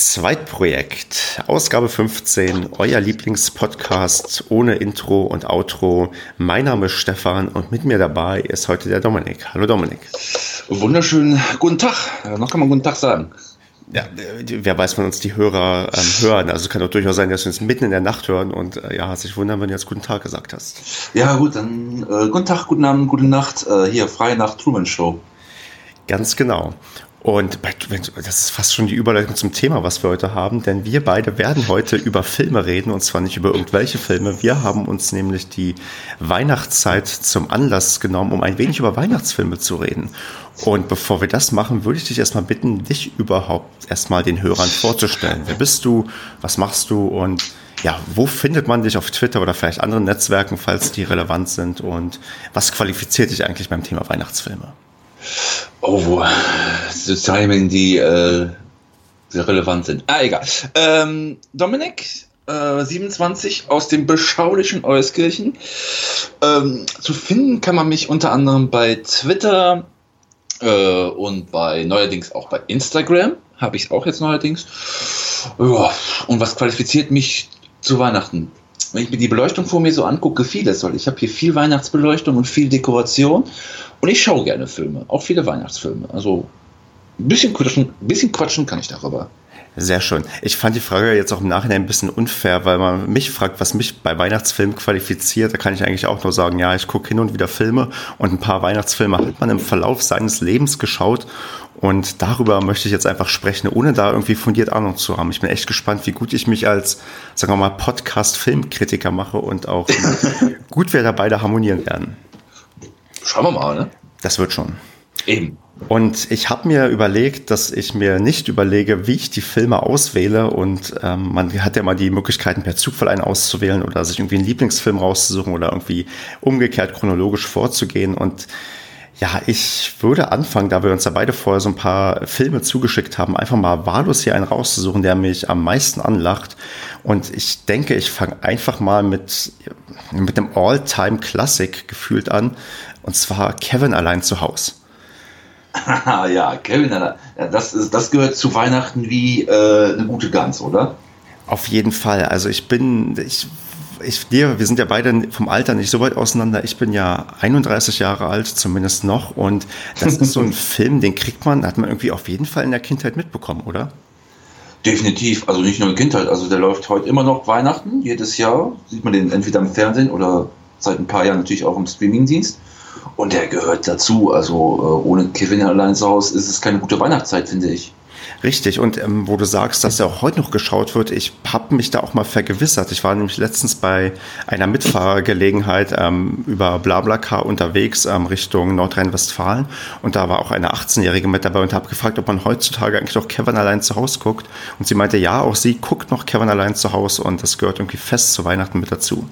Zweitprojekt, Ausgabe 15, euer Lieblingspodcast ohne Intro und Outro. Mein Name ist Stefan und mit mir dabei ist heute der Dominik. Hallo Dominik. Wunderschönen guten Tag. Noch kann man guten Tag sagen. Ja, wer weiß, wann uns die Hörer ähm, hören. Also es kann doch durchaus sein, dass wir uns mitten in der Nacht hören und äh, ja, sich wundern, wenn du jetzt guten Tag gesagt hast. Ja, gut, dann äh, guten Tag, guten Abend, gute Nacht. Äh, hier, freie Nacht Truman Show. Ganz genau. Und das ist fast schon die Überleitung zum Thema, was wir heute haben, denn wir beide werden heute über Filme reden und zwar nicht über irgendwelche Filme. Wir haben uns nämlich die Weihnachtszeit zum Anlass genommen, um ein wenig über Weihnachtsfilme zu reden. Und bevor wir das machen, würde ich dich erstmal bitten, dich überhaupt erstmal den Hörern vorzustellen. Wer bist du? Was machst du? Und ja, wo findet man dich auf Twitter oder vielleicht anderen Netzwerken, falls die relevant sind? Und was qualifiziert dich eigentlich beim Thema Weihnachtsfilme? Oh, wo Sozialmedien, die äh, sehr relevant sind. Ah, egal. Ähm, Dominik, äh, 27 aus dem beschaulichen Euskirchen. Ähm, zu finden kann man mich unter anderem bei Twitter äh, und bei neuerdings auch bei Instagram. Habe ich es auch jetzt neuerdings. Ja, und was qualifiziert mich zu Weihnachten? Wenn ich mir die Beleuchtung vor mir so angucke, vieles, weil ich habe hier viel Weihnachtsbeleuchtung und viel Dekoration und ich schaue gerne Filme, auch viele Weihnachtsfilme. Also ein bisschen quatschen, ein bisschen quatschen kann ich darüber. Sehr schön. Ich fand die Frage jetzt auch im Nachhinein ein bisschen unfair, weil man mich fragt, was mich bei Weihnachtsfilmen qualifiziert. Da kann ich eigentlich auch nur sagen, ja, ich gucke hin und wieder Filme und ein paar Weihnachtsfilme hat man im Verlauf seines Lebens geschaut. Und darüber möchte ich jetzt einfach sprechen, ohne da irgendwie fundiert Ahnung zu haben. Ich bin echt gespannt, wie gut ich mich als, sagen wir mal, Podcast-Filmkritiker mache und auch gut wir da beide harmonieren werden. Schauen wir mal, ne? Das wird schon. Eben. Und ich habe mir überlegt, dass ich mir nicht überlege, wie ich die Filme auswähle. Und ähm, man hat ja mal die Möglichkeiten, per Zufall einen auszuwählen oder sich irgendwie einen Lieblingsfilm rauszusuchen oder irgendwie umgekehrt chronologisch vorzugehen. Und ja, ich würde anfangen, da wir uns ja beide vorher so ein paar Filme zugeschickt haben, einfach mal wahllos hier einen rauszusuchen, der mich am meisten anlacht. Und ich denke, ich fange einfach mal mit, mit einem All-Time-Classic gefühlt an. Und zwar Kevin allein zu Hause. ja, Kevin, das, ist, das gehört zu Weihnachten wie äh, eine gute Gans, oder? Auf jeden Fall. Also ich bin, ich, ich, wir, wir sind ja beide vom Alter nicht so weit auseinander. Ich bin ja 31 Jahre alt, zumindest noch. Und das ist so ein Film, den kriegt man, hat man irgendwie auf jeden Fall in der Kindheit mitbekommen, oder? Definitiv, also nicht nur in der Kindheit, also der läuft heute immer noch Weihnachten, jedes Jahr. Sieht man den entweder im Fernsehen oder seit ein paar Jahren natürlich auch im Streamingdienst. Und der gehört dazu. Also äh, ohne Kevin allein zu Hause ist es keine gute Weihnachtszeit, finde ich. Richtig, und ähm, wo du sagst, dass er auch heute noch geschaut wird, ich habe mich da auch mal vergewissert. Ich war nämlich letztens bei einer Mitfahrergelegenheit ähm, über Blablacar unterwegs ähm, Richtung Nordrhein-Westfalen und da war auch eine 18-Jährige mit dabei und habe gefragt, ob man heutzutage eigentlich noch Kevin allein zu Hause guckt. Und sie meinte, ja, auch sie guckt noch Kevin allein zu Hause und das gehört irgendwie fest zu Weihnachten mit dazu.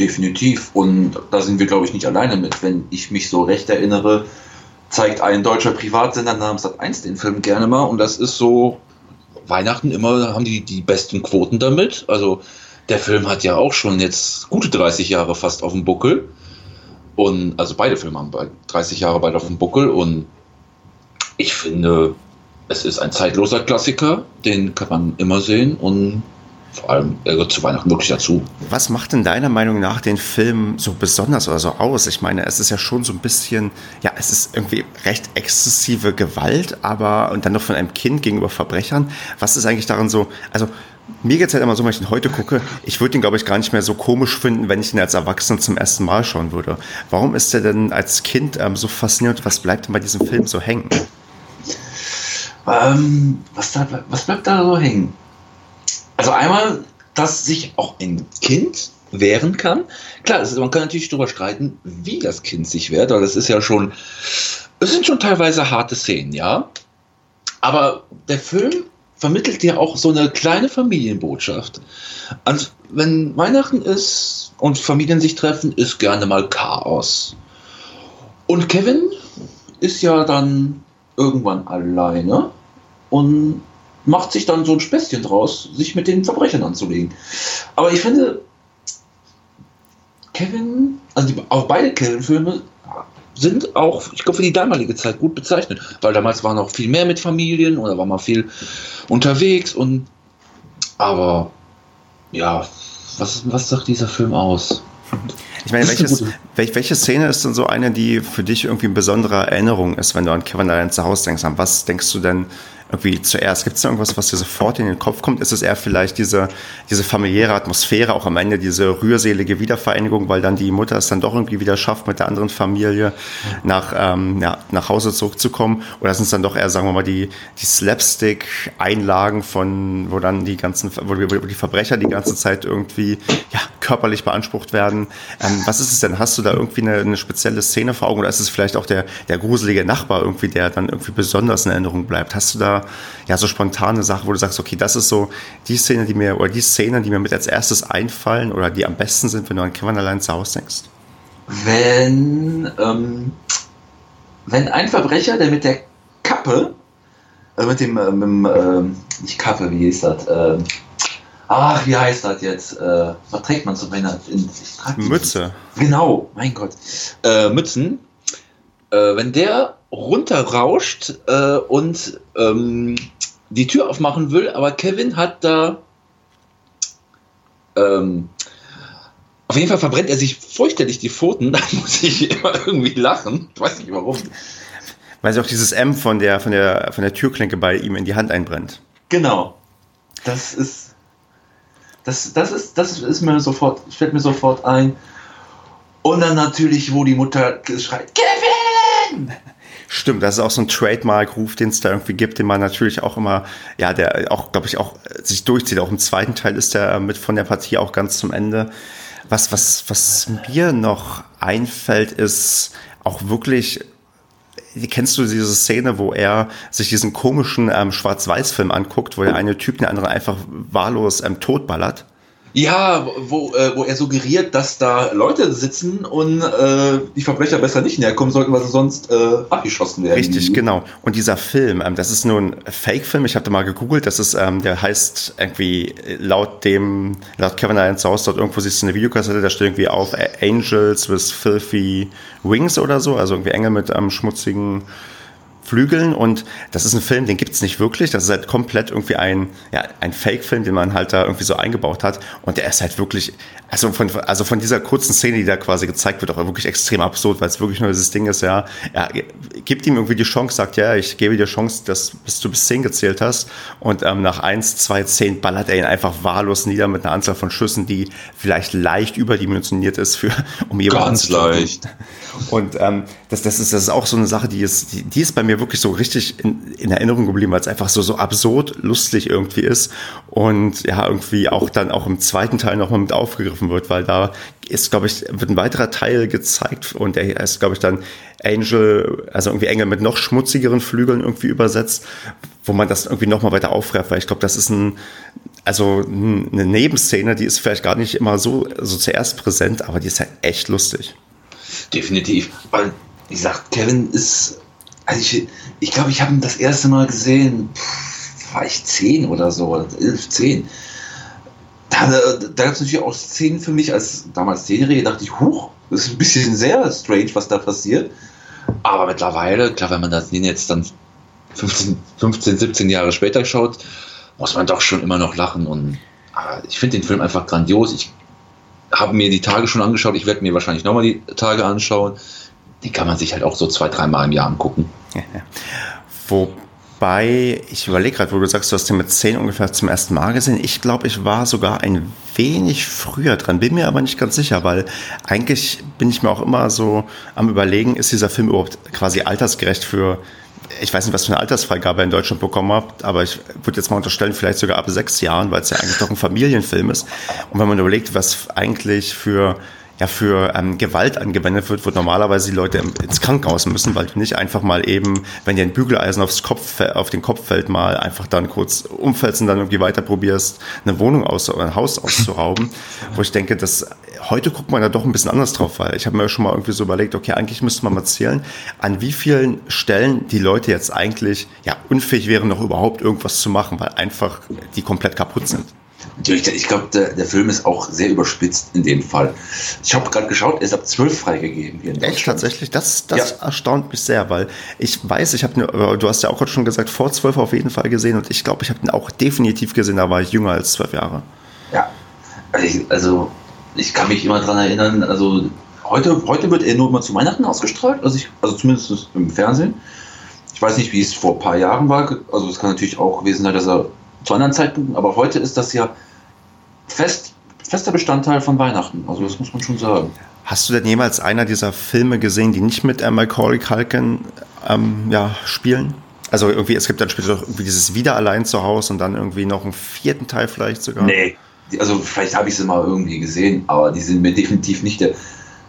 Definitiv. Und da sind wir, glaube ich, nicht alleine mit. Wenn ich mich so recht erinnere, zeigt ein deutscher Privatsender namens Sat1 den Film gerne mal. Und das ist so, Weihnachten immer haben die die besten Quoten damit. Also der Film hat ja auch schon jetzt gute 30 Jahre fast auf dem Buckel. Und also beide Filme haben 30 Jahre bald auf dem Buckel. Und ich finde, es ist ein zeitloser Klassiker. Den kann man immer sehen. Und vor allem er gehört zu Weihnachten wirklich dazu. Was macht denn deiner Meinung nach den Film so besonders oder so aus? Ich meine, es ist ja schon so ein bisschen, ja, es ist irgendwie recht exzessive Gewalt, aber und dann noch von einem Kind gegenüber Verbrechern. Was ist eigentlich daran so, also mir geht es halt immer so, wenn ich ihn heute gucke, ich würde ihn, glaube ich, gar nicht mehr so komisch finden, wenn ich ihn als Erwachsener zum ersten Mal schauen würde. Warum ist er denn als Kind ähm, so faszinierend? Was bleibt denn bei diesem Film so hängen? Ähm, was, da, was bleibt da so hängen? Also einmal, dass sich auch ein Kind wehren kann. Klar, ist, man kann natürlich darüber streiten, wie das Kind sich wehrt, weil das ist ja schon, es sind schon teilweise harte Szenen, ja. Aber der Film vermittelt ja auch so eine kleine Familienbotschaft. Also, wenn Weihnachten ist und Familien sich treffen, ist gerne mal Chaos. Und Kevin ist ja dann irgendwann alleine und macht sich dann so ein Späßchen draus, sich mit den Verbrechern anzulegen. Aber ich finde, Kevin, also die, auch beide Kevin-Filme sind auch, ich glaube, für die damalige Zeit gut bezeichnet, weil damals war noch viel mehr mit Familien oder war man viel unterwegs und aber ja, was, was sagt dieser Film aus? Ich meine, welches, welche Szene ist denn so eine, die für dich irgendwie eine besondere Erinnerung ist, wenn du an Kevin allein zu Hause denkst? An was denkst du denn irgendwie zuerst? Gibt es da irgendwas, was dir sofort in den Kopf kommt? Ist es eher vielleicht diese, diese familiäre Atmosphäre, auch am Ende diese rührselige Wiedervereinigung, weil dann die Mutter es dann doch irgendwie wieder schafft, mit der anderen Familie nach, ähm, ja, nach Hause zurückzukommen? Oder sind es dann doch eher, sagen wir mal, die, die Slapstick-Einlagen von, wo dann die ganzen, wo die Verbrecher die ganze Zeit irgendwie ja, körperlich beansprucht werden? Ähm, was ist es denn? Hast du da irgendwie eine, eine spezielle Szene vor Augen oder ist es vielleicht auch der, der gruselige Nachbar irgendwie, der dann irgendwie besonders in Erinnerung bleibt? Hast du da ja so spontane Sachen, wo du sagst, okay, das ist so die Szene, die mir, oder die Szenen, die mir mit als erstes einfallen oder die am besten sind, wenn du an Kevin allein zu Hause denkst? Wenn, ähm, wenn ein Verbrecher, der mit der Kappe, äh, mit dem, äh, mit dem äh, nicht Kappe, wie hieß das? Äh, ach, wie heißt das jetzt? Äh, was trägt man so, wenn er in Mütze. Genau, mein Gott. Äh, Mützen. Äh, wenn der runterrauscht äh, und ähm, die Tür aufmachen will, aber Kevin hat da ähm, auf jeden Fall verbrennt er sich fürchterlich die Pfoten, da muss ich immer irgendwie lachen. Ich weiß nicht warum. Weil sich auch dieses M von der, von, der, von der Türklinke bei ihm in die Hand einbrennt. Genau. Das ist. Das, das ist, das ist mir sofort, fällt mir sofort ein. Und dann natürlich, wo die Mutter schreit, Kevin! Stimmt, das ist auch so ein Trademark-Ruf, den es da irgendwie gibt, den man natürlich auch immer, ja, der auch, glaube ich, auch sich durchzieht. Auch im zweiten Teil ist der mit von der Partie auch ganz zum Ende. Was, was, was mir noch einfällt, ist auch wirklich Kennst du diese Szene, wo er sich diesen komischen ähm, Schwarz-Weiß-Film anguckt, wo der eine Typ den anderen einfach wahllos ähm, totballert? Ja, wo, äh, wo er suggeriert, dass da Leute sitzen und äh, die Verbrecher besser nicht näher kommen sollten, weil sie sonst äh, abgeschossen werden. Richtig, genau. Und dieser Film, ähm, das ist nur ein Fake-Film. Ich habe da mal gegoogelt. Das ist, ähm, der heißt irgendwie laut dem, laut Kevin Allen Source dort irgendwo siehst du eine Videokassette, da steht irgendwie auf Angels with Filthy Wings oder so, also irgendwie Engel mit ähm, schmutzigen Flügeln und das ist ein Film, den gibt es nicht wirklich. Das ist halt komplett irgendwie ein, ja, ein Fake-Film, den man halt da irgendwie so eingebaut hat. Und der ist halt wirklich, also von, also von dieser kurzen Szene, die da quasi gezeigt wird, auch wirklich extrem absurd, weil es wirklich nur dieses Ding ist, ja, er gibt ihm irgendwie die Chance, sagt, ja, ich gebe dir Chance, dass bis du bis zehn gezählt hast. Und ähm, nach eins, zwei, zehn ballert er ihn einfach wahllos nieder mit einer Anzahl von Schüssen, die vielleicht leicht überdimensioniert ist für, um jemanden Ganz leicht. Und ähm, das, das, ist, das ist auch so eine Sache, die ist, die, die ist bei mir wirklich so richtig in, in Erinnerung geblieben, weil es einfach so, so absurd lustig irgendwie ist. Und ja, irgendwie auch dann auch im zweiten Teil nochmal mit aufgegriffen wird, weil da ist, glaube ich, wird ein weiterer Teil gezeigt und er ist, glaube ich, dann Angel, also irgendwie Engel mit noch schmutzigeren Flügeln irgendwie übersetzt, wo man das irgendwie nochmal weiter aufgreift, weil ich glaube, das ist ein, also eine Nebenszene, die ist vielleicht gar nicht immer so, so zuerst präsent, aber die ist halt echt lustig. Definitiv, weil, wie gesagt, Kevin ist, also ich, ich glaube, ich habe ihn das erste Mal gesehen, pff, war ich zehn oder so, elf, zehn. Da, da gab es natürlich auch Szenen für mich, als damals Serie, dachte ich, huch, das ist ein bisschen sehr strange, was da passiert. Aber mittlerweile, klar, wenn man das jetzt dann 15, 15 17 Jahre später schaut, muss man doch schon immer noch lachen. Und ich finde den Film einfach grandios. Ich habe mir die Tage schon angeschaut. Ich werde mir wahrscheinlich nochmal die Tage anschauen. Die kann man sich halt auch so zwei, dreimal im Jahr angucken. Wobei, ich überlege gerade, wo du sagst, du hast den mit 10 ungefähr zum ersten Mal gesehen. Ich glaube, ich war sogar ein wenig früher dran, bin mir aber nicht ganz sicher, weil eigentlich bin ich mir auch immer so am Überlegen, ist dieser Film überhaupt quasi altersgerecht für ich weiß nicht, was für eine Altersfreigabe er in Deutschland bekommen hat, aber ich würde jetzt mal unterstellen, vielleicht sogar ab sechs Jahren, weil es ja eigentlich doch ein Familienfilm ist. Und wenn man überlegt, was eigentlich für ja für ähm, Gewalt angewendet wird, wo normalerweise die Leute ins Krankenhaus müssen, weil du nicht einfach mal eben, wenn dir ein Bügeleisen aufs Kopf, auf den Kopf fällt, mal einfach dann kurz umfällst und dann irgendwie weiter probierst, eine Wohnung aus oder ein Haus auszurauben. wo ich denke, dass heute guckt man da doch ein bisschen anders drauf, weil ich habe mir schon mal irgendwie so überlegt, okay, eigentlich müsste man mal zählen, an wie vielen Stellen die Leute jetzt eigentlich ja unfähig wären, noch überhaupt irgendwas zu machen, weil einfach die komplett kaputt sind. Natürlich, ich glaube, der, der Film ist auch sehr überspitzt in dem Fall. Ich habe gerade geschaut, er ist ab 12 freigegeben hier in Echt tatsächlich? Das, das ja. erstaunt mich sehr, weil ich weiß, ich habe, du hast ja auch gerade schon gesagt, vor 12 auf jeden Fall gesehen und ich glaube, ich habe ihn auch definitiv gesehen, da war ich jünger als 12 Jahre. Ja, also ich, also ich kann mich immer daran erinnern, also heute, heute wird er nur immer zu Weihnachten ausgestrahlt, also, ich, also zumindest im Fernsehen. Ich weiß nicht, wie es vor ein paar Jahren war, also es kann natürlich auch gewesen sein, dass er zu anderen Zeitpunkten, aber heute ist das ja fest, fester Bestandteil von Weihnachten. Also das muss man schon sagen. Hast du denn jemals einer dieser Filme gesehen, die nicht mit Macaulay Culkin ähm, ja, spielen? Also irgendwie, es gibt dann später irgendwie dieses Wieder allein zu Hause und dann irgendwie noch einen vierten Teil vielleicht sogar. Nee, also vielleicht habe ich sie mal irgendwie gesehen, aber die sind mir definitiv nicht der,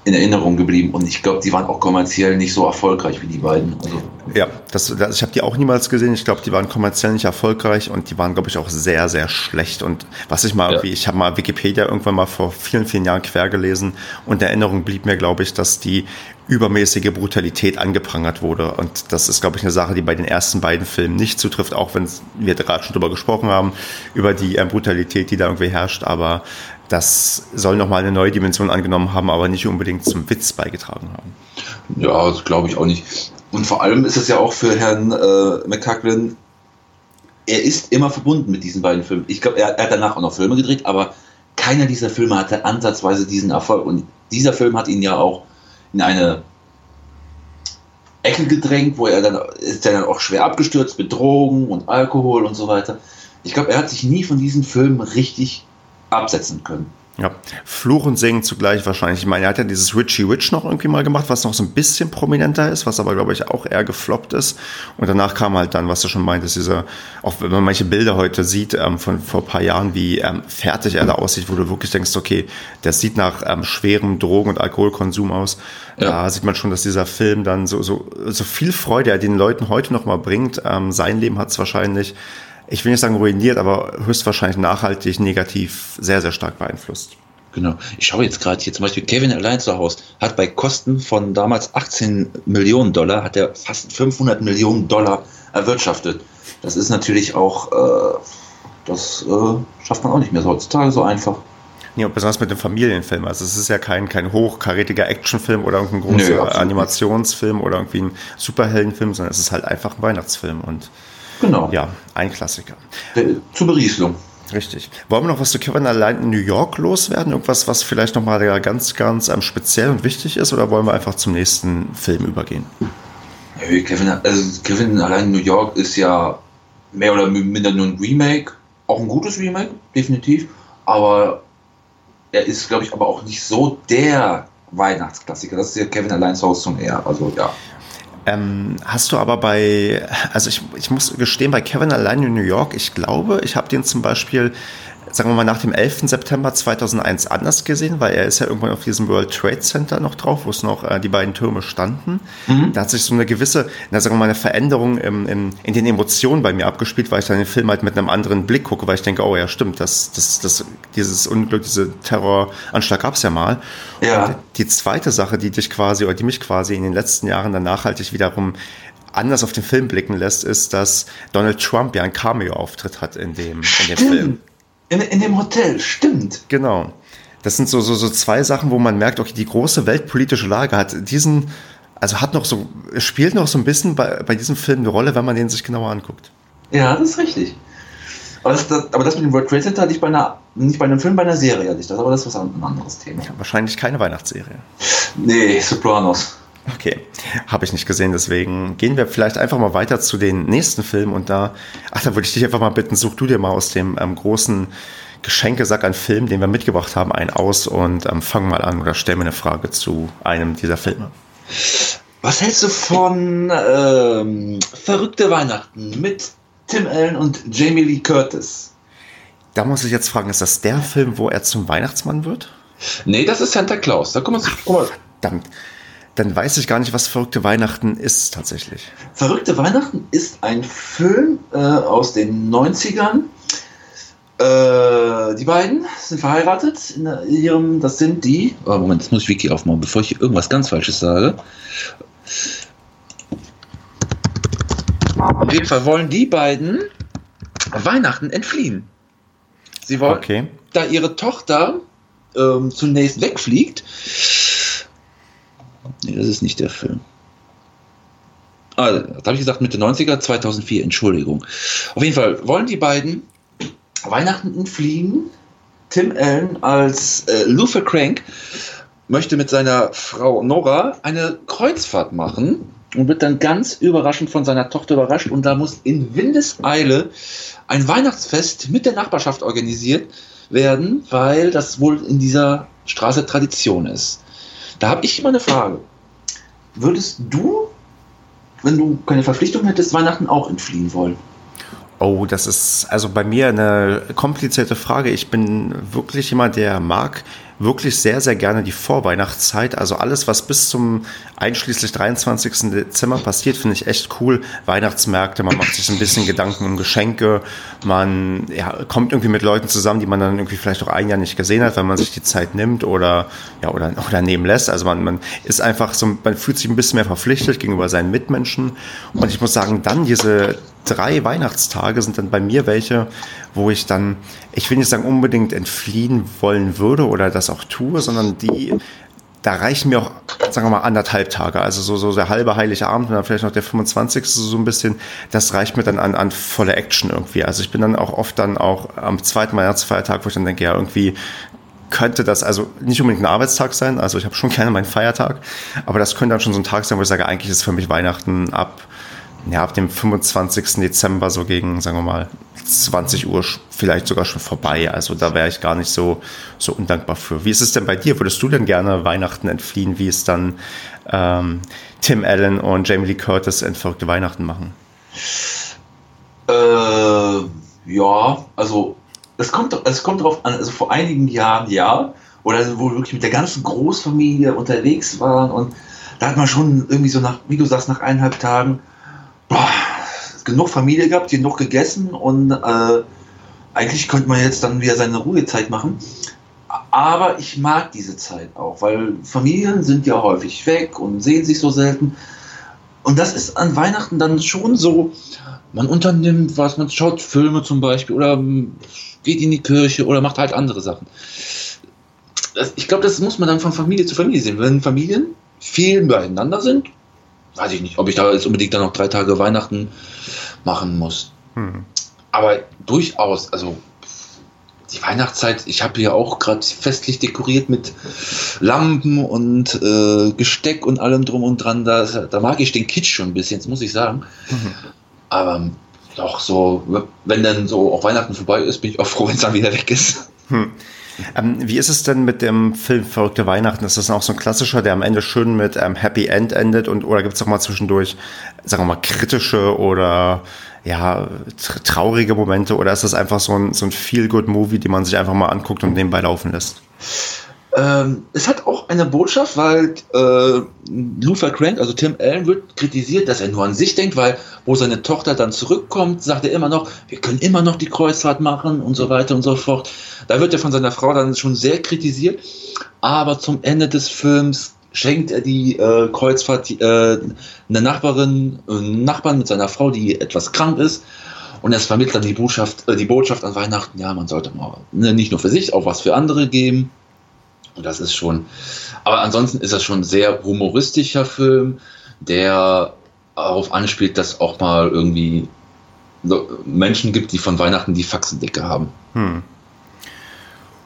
in Erinnerung geblieben und ich glaube, die waren auch kommerziell nicht so erfolgreich wie die beiden. Also ja, das, das ich habe die auch niemals gesehen. Ich glaube, die waren kommerziell nicht erfolgreich und die waren, glaube ich, auch sehr, sehr schlecht. Und was ich mal, ja. ich habe mal Wikipedia irgendwann mal vor vielen, vielen Jahren quer gelesen und in Erinnerung blieb mir, glaube ich, dass die übermäßige Brutalität angeprangert wurde. Und das ist, glaube ich, eine Sache, die bei den ersten beiden Filmen nicht zutrifft, auch wenn wir gerade schon drüber gesprochen haben, über die äh, Brutalität, die da irgendwie herrscht. Aber das soll nochmal eine neue Dimension angenommen haben, aber nicht unbedingt zum Witz beigetragen haben. Ja, das glaube ich auch nicht. Und vor allem ist es ja auch für Herrn äh, McCaglin, er ist immer verbunden mit diesen beiden Filmen. Ich glaube, er, er, hat danach auch noch Filme gedreht, aber keiner dieser Filme hatte ansatzweise diesen Erfolg. Und dieser Film hat ihn ja auch in eine Ecke gedrängt, wo er dann ist er dann auch schwer abgestürzt mit Drogen und Alkohol und so weiter. Ich glaube, er hat sich nie von diesen Filmen richtig absetzen können. Ja, Fluch und Singen zugleich wahrscheinlich. Ich meine, er hat ja dieses Richie Witch noch irgendwie mal gemacht, was noch so ein bisschen prominenter ist, was aber, glaube ich, auch eher gefloppt ist. Und danach kam halt dann, was du schon meintest, dieser, auch wenn man manche Bilder heute sieht, ähm, von vor ein paar Jahren, wie ähm, fertig er da aussieht, wo du wirklich denkst, okay, der sieht nach ähm, schwerem Drogen- und Alkoholkonsum aus. Ja. Da sieht man schon, dass dieser Film dann so, so, so viel Freude er den Leuten heute noch mal bringt. Ähm, sein Leben hat es wahrscheinlich ich will nicht sagen ruiniert, aber höchstwahrscheinlich nachhaltig negativ sehr, sehr stark beeinflusst. Genau. Ich schaue jetzt gerade hier zum Beispiel Kevin allein zu Hause hat bei Kosten von damals 18 Millionen Dollar hat er fast 500 Millionen Dollar erwirtschaftet. Das ist natürlich auch, äh, das äh, schafft man auch nicht mehr so heutzutage so einfach. Ja, besonders mit dem Familienfilm. Also es ist ja kein, kein hochkarätiger Actionfilm oder irgendein großer Nö, Animationsfilm oder irgendwie ein Superheldenfilm, sondern es ist halt einfach ein Weihnachtsfilm und Genau. Ja, ein Klassiker. Zur Berieselung. Richtig. Wollen wir noch was zu Kevin allein in New York loswerden? Irgendwas, was vielleicht nochmal ganz, ganz ähm, speziell und wichtig ist? Oder wollen wir einfach zum nächsten Film übergehen? Kevin, also Kevin allein in New York ist ja mehr oder minder nur ein Remake. Auch ein gutes Remake, definitiv. Aber er ist, glaube ich, aber auch nicht so der Weihnachtsklassiker. Das ist ja Kevin allein zu Hause zum eher. Also ja. Ähm, hast du aber bei, also ich, ich muss gestehen, bei Kevin allein in New York, ich glaube, ich habe den zum Beispiel sagen wir mal, nach dem 11. September 2001 anders gesehen, weil er ist ja irgendwann auf diesem World Trade Center noch drauf, wo es noch äh, die beiden Türme standen. Mhm. Da hat sich so eine gewisse, na, sagen wir mal, eine Veränderung im, im, in den Emotionen bei mir abgespielt, weil ich dann den Film halt mit einem anderen Blick gucke, weil ich denke, oh ja, stimmt, das, das, das, dieses Unglück, diese Terroranschlag gab es ja mal. Ja. Und die zweite Sache, die dich quasi, oder die mich quasi in den letzten Jahren dann nachhaltig wiederum anders auf den Film blicken lässt, ist, dass Donald Trump ja einen Cameo-Auftritt hat in dem, in dem Film. In, in dem Hotel, stimmt. Genau. Das sind so, so, so zwei Sachen, wo man merkt, okay, die große weltpolitische Lage hat diesen, also hat noch so, spielt noch so ein bisschen bei, bei diesem Film eine Rolle, wenn man den sich genauer anguckt. Ja, das ist richtig. Aber das, das, aber das mit dem World Trade Center ich bei einer, nicht bei einem Film, bei einer Serie hatte ich das, aber das ist ein anderes Thema. Ja, wahrscheinlich keine Weihnachtsserie. Nee, Sopranos. Okay, habe ich nicht gesehen, deswegen gehen wir vielleicht einfach mal weiter zu den nächsten Filmen und da, ach, da würde ich dich einfach mal bitten, such du dir mal aus dem ähm, großen Geschenkesack an Filmen, den wir mitgebracht haben, einen aus und ähm, fang mal an oder stell mir eine Frage zu einem dieser Filme. Was hältst du von ähm, Verrückte Weihnachten mit Tim Allen und Jamie Lee Curtis? Da muss ich jetzt fragen, ist das der Film, wo er zum Weihnachtsmann wird? Nee, das ist Santa Claus. Da guck mal, guck mal. Verdammt dann weiß ich gar nicht, was Verrückte Weihnachten ist tatsächlich. Verrückte Weihnachten ist ein Film äh, aus den 90ern. Äh, die beiden sind verheiratet. In ihrem, das sind die. Oh, Moment, jetzt muss ich Wiki aufmachen, bevor ich irgendwas ganz Falsches sage. Auf jeden Fall wollen die beiden Weihnachten entfliehen. Sie wollen, okay. da ihre Tochter ähm, zunächst wegfliegt. Nee, das ist nicht der Film. Ah, das habe ich gesagt, Mitte 90er, 2004, Entschuldigung. Auf jeden Fall wollen die beiden Weihnachten fliegen. Tim Allen als äh, Luther Crank möchte mit seiner Frau Nora eine Kreuzfahrt machen und wird dann ganz überraschend von seiner Tochter überrascht und da muss in Windeseile ein Weihnachtsfest mit der Nachbarschaft organisiert werden, weil das wohl in dieser Straße Tradition ist. Da habe ich immer eine Frage. Würdest du, wenn du keine Verpflichtung hättest, Weihnachten auch entfliehen wollen? Oh, das ist also bei mir eine komplizierte Frage. Ich bin wirklich jemand, der mag wirklich sehr, sehr gerne die Vorweihnachtszeit. Also alles, was bis zum einschließlich 23. Dezember passiert, finde ich echt cool. Weihnachtsmärkte, man macht sich ein bisschen Gedanken um Geschenke, man ja, kommt irgendwie mit Leuten zusammen, die man dann irgendwie vielleicht auch ein Jahr nicht gesehen hat, weil man sich die Zeit nimmt oder, ja, oder, oder nehmen lässt. Also man, man ist einfach so, man fühlt sich ein bisschen mehr verpflichtet gegenüber seinen Mitmenschen. Und ich muss sagen, dann diese drei Weihnachtstage sind dann bei mir welche, wo ich dann, ich will nicht sagen unbedingt entfliehen wollen würde oder das auch tue, sondern die, da reichen mir auch, sagen wir mal, anderthalb Tage. Also so, so der halbe heilige Abend und dann vielleicht noch der 25. so ein bisschen, das reicht mir dann an, an volle Action irgendwie. Also ich bin dann auch oft dann auch am zweiten Weihnachtsfeiertag, wo ich dann denke, ja, irgendwie könnte das also nicht unbedingt ein Arbeitstag sein, also ich habe schon gerne meinen Feiertag, aber das könnte dann schon so ein Tag sein, wo ich sage, eigentlich ist für mich Weihnachten ab ja, ab dem 25. Dezember so gegen, sagen wir mal, 20 Uhr vielleicht sogar schon vorbei. Also da wäre ich gar nicht so, so undankbar für. Wie ist es denn bei dir? Würdest du denn gerne Weihnachten entfliehen, wie es dann ähm, Tim Allen und Jamie Lee Curtis verrückte Weihnachten machen? Äh, ja, also es kommt, es kommt darauf an, also vor einigen Jahren ja, oder wo wir wirklich mit der ganzen Großfamilie unterwegs waren und da hat man schon irgendwie so nach, wie du sagst, nach eineinhalb Tagen boah, genug Familie gehabt, genug gegessen und äh, eigentlich könnte man jetzt dann wieder seine Ruhezeit machen. Aber ich mag diese Zeit auch, weil Familien sind ja häufig weg und sehen sich so selten. Und das ist an Weihnachten dann schon so, man unternimmt was, man schaut Filme zum Beispiel oder geht in die Kirche oder macht halt andere Sachen. Ich glaube, das muss man dann von Familie zu Familie sehen. Wenn Familien viel beieinander sind, weiß ich nicht, ob ich da jetzt unbedingt dann noch drei Tage Weihnachten machen muss. Hm. Aber durchaus, also die Weihnachtszeit, ich habe hier auch gerade festlich dekoriert mit Lampen und äh, Gesteck und allem drum und dran. Da, da mag ich den Kitsch schon ein bisschen, das muss ich sagen. Mhm. Aber doch so, wenn dann so auch Weihnachten vorbei ist, bin ich auch froh, wenn es dann wieder weg ist. Hm. Ähm, wie ist es denn mit dem Film Verrückte Weihnachten? Ist das auch so ein klassischer, der am Ende schön mit ähm, Happy End endet? Und, oder gibt es auch mal zwischendurch, sagen wir mal, kritische oder ja, traurige Momente? Oder ist das einfach so ein, so ein Feel-Good-Movie, die man sich einfach mal anguckt und nebenbei laufen lässt? Ähm, es hat auch eine Botschaft, weil äh, Luther Crank, also Tim Allen, wird kritisiert, dass er nur an sich denkt, weil wo seine Tochter dann zurückkommt, sagt er immer noch, wir können immer noch die Kreuzfahrt machen und so weiter und so fort. Da wird er von seiner Frau dann schon sehr kritisiert, aber zum Ende des Films schenkt er die äh, Kreuzfahrt äh, einer Nachbarin, äh, Nachbarn mit seiner Frau, die etwas krank ist. Und es vermittelt dann die Botschaft, äh, die Botschaft an Weihnachten, ja, man sollte mal ne, nicht nur für sich, auch was für andere geben. Und das ist schon, aber ansonsten ist das schon ein sehr humoristischer Film, der darauf anspielt, dass auch mal irgendwie Menschen gibt, die von Weihnachten die Faxendicke haben. Hm.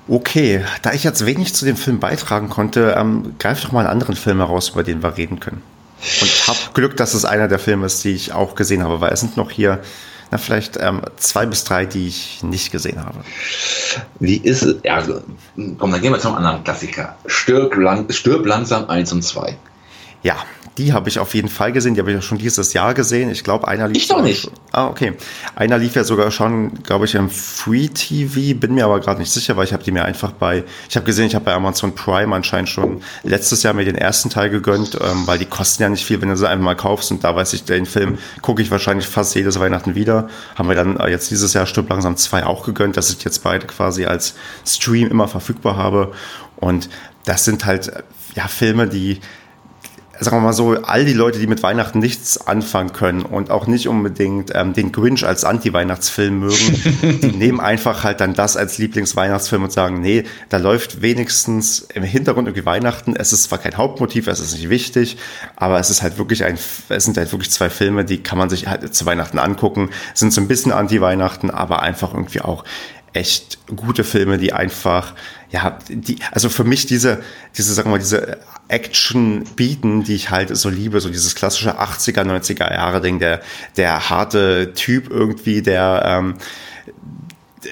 Okay, da ich jetzt wenig zu dem Film beitragen konnte, ähm, greif doch mal einen anderen Film heraus, über den wir reden können. Und hab Glück, dass es einer der Filme ist, die ich auch gesehen habe, weil es sind noch hier na, vielleicht ähm, zwei bis drei, die ich nicht gesehen habe. Wie ist es? Ja, also, komm, dann gehen wir zum anderen Klassiker. Stirb, lang, stirb langsam 1 und 2. Ja, die habe ich auf jeden Fall gesehen. Die habe ich ja schon dieses Jahr gesehen. Ich glaube, einer lief. Ich doch nicht. Schon, ah, okay. Einer lief ja sogar schon, glaube ich, im Free TV. Bin mir aber gerade nicht sicher, weil ich habe die mir einfach bei. Ich habe gesehen, ich habe bei Amazon Prime anscheinend schon letztes Jahr mir den ersten Teil gegönnt, ähm, weil die kosten ja nicht viel, wenn du sie einfach mal kaufst. Und da weiß ich, den Film gucke ich wahrscheinlich fast jedes Weihnachten wieder. Haben wir dann äh, jetzt dieses Jahr Stück langsam zwei auch gegönnt, dass ich jetzt beide quasi als Stream immer verfügbar habe. Und das sind halt ja Filme, die sagen wir mal so, all die Leute, die mit Weihnachten nichts anfangen können und auch nicht unbedingt ähm, den Grinch als Anti-Weihnachtsfilm mögen, die nehmen einfach halt dann das als Lieblingsweihnachtsfilm und sagen, nee, da läuft wenigstens im Hintergrund irgendwie Weihnachten. Es ist zwar kein Hauptmotiv, es ist nicht wichtig, aber es ist halt wirklich ein, es sind halt wirklich zwei Filme, die kann man sich halt zu Weihnachten angucken, sind so ein bisschen Anti-Weihnachten, aber einfach irgendwie auch echt gute Filme, die einfach, ja, die, also für mich diese, diese, sagen wir mal, diese Action bieten, die ich halt so liebe, so dieses klassische 80er, 90er Jahre Ding, der, der harte Typ irgendwie, der, ähm,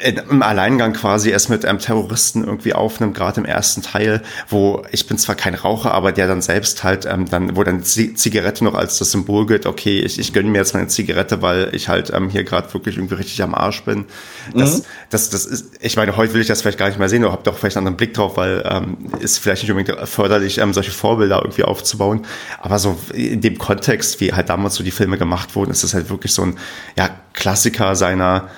im Alleingang quasi es mit einem Terroristen irgendwie aufnimmt, gerade im ersten Teil, wo ich bin zwar kein Raucher, aber der dann selbst halt ähm, dann, wo dann die Zigarette noch als das Symbol gilt, okay, ich, ich gönne mir jetzt meine Zigarette, weil ich halt ähm, hier gerade wirklich irgendwie richtig am Arsch bin. Das, mhm. das, das ist, ich meine, heute will ich das vielleicht gar nicht mehr sehen oder habe doch vielleicht einen anderen Blick drauf, weil ähm, ist vielleicht nicht unbedingt förderlich, ähm, solche Vorbilder irgendwie aufzubauen. Aber so in dem Kontext, wie halt damals so die Filme gemacht wurden, ist es halt wirklich so ein ja, Klassiker seiner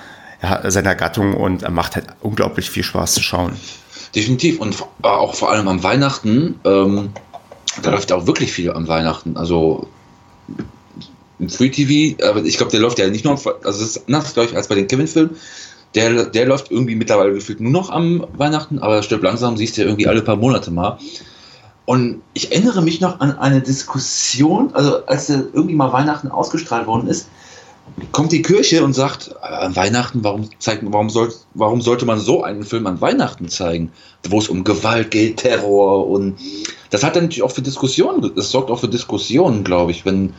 seiner Gattung und er macht halt unglaublich viel Spaß zu schauen. Definitiv und auch vor allem am Weihnachten, ähm, da läuft auch wirklich viel am Weihnachten. Also im Free TV, aber ich glaube, der läuft ja nicht nur, also es ist anders, glaube ich, als bei den Kevin-Filmen. Der, der läuft irgendwie mittlerweile gefühlt nur noch am Weihnachten, aber stirbt langsam, siehst du ja irgendwie alle paar Monate mal. Und ich erinnere mich noch an eine Diskussion, also als der irgendwie mal Weihnachten ausgestrahlt worden ist, kommt die Kirche und sagt, äh, an Weihnachten, warum, zeigt, warum, soll, warum sollte man so einen Film an Weihnachten zeigen, wo es um Gewalt geht, Terror und das hat dann natürlich auch für Diskussionen, das sorgt auch für Diskussionen, glaube ich, wenn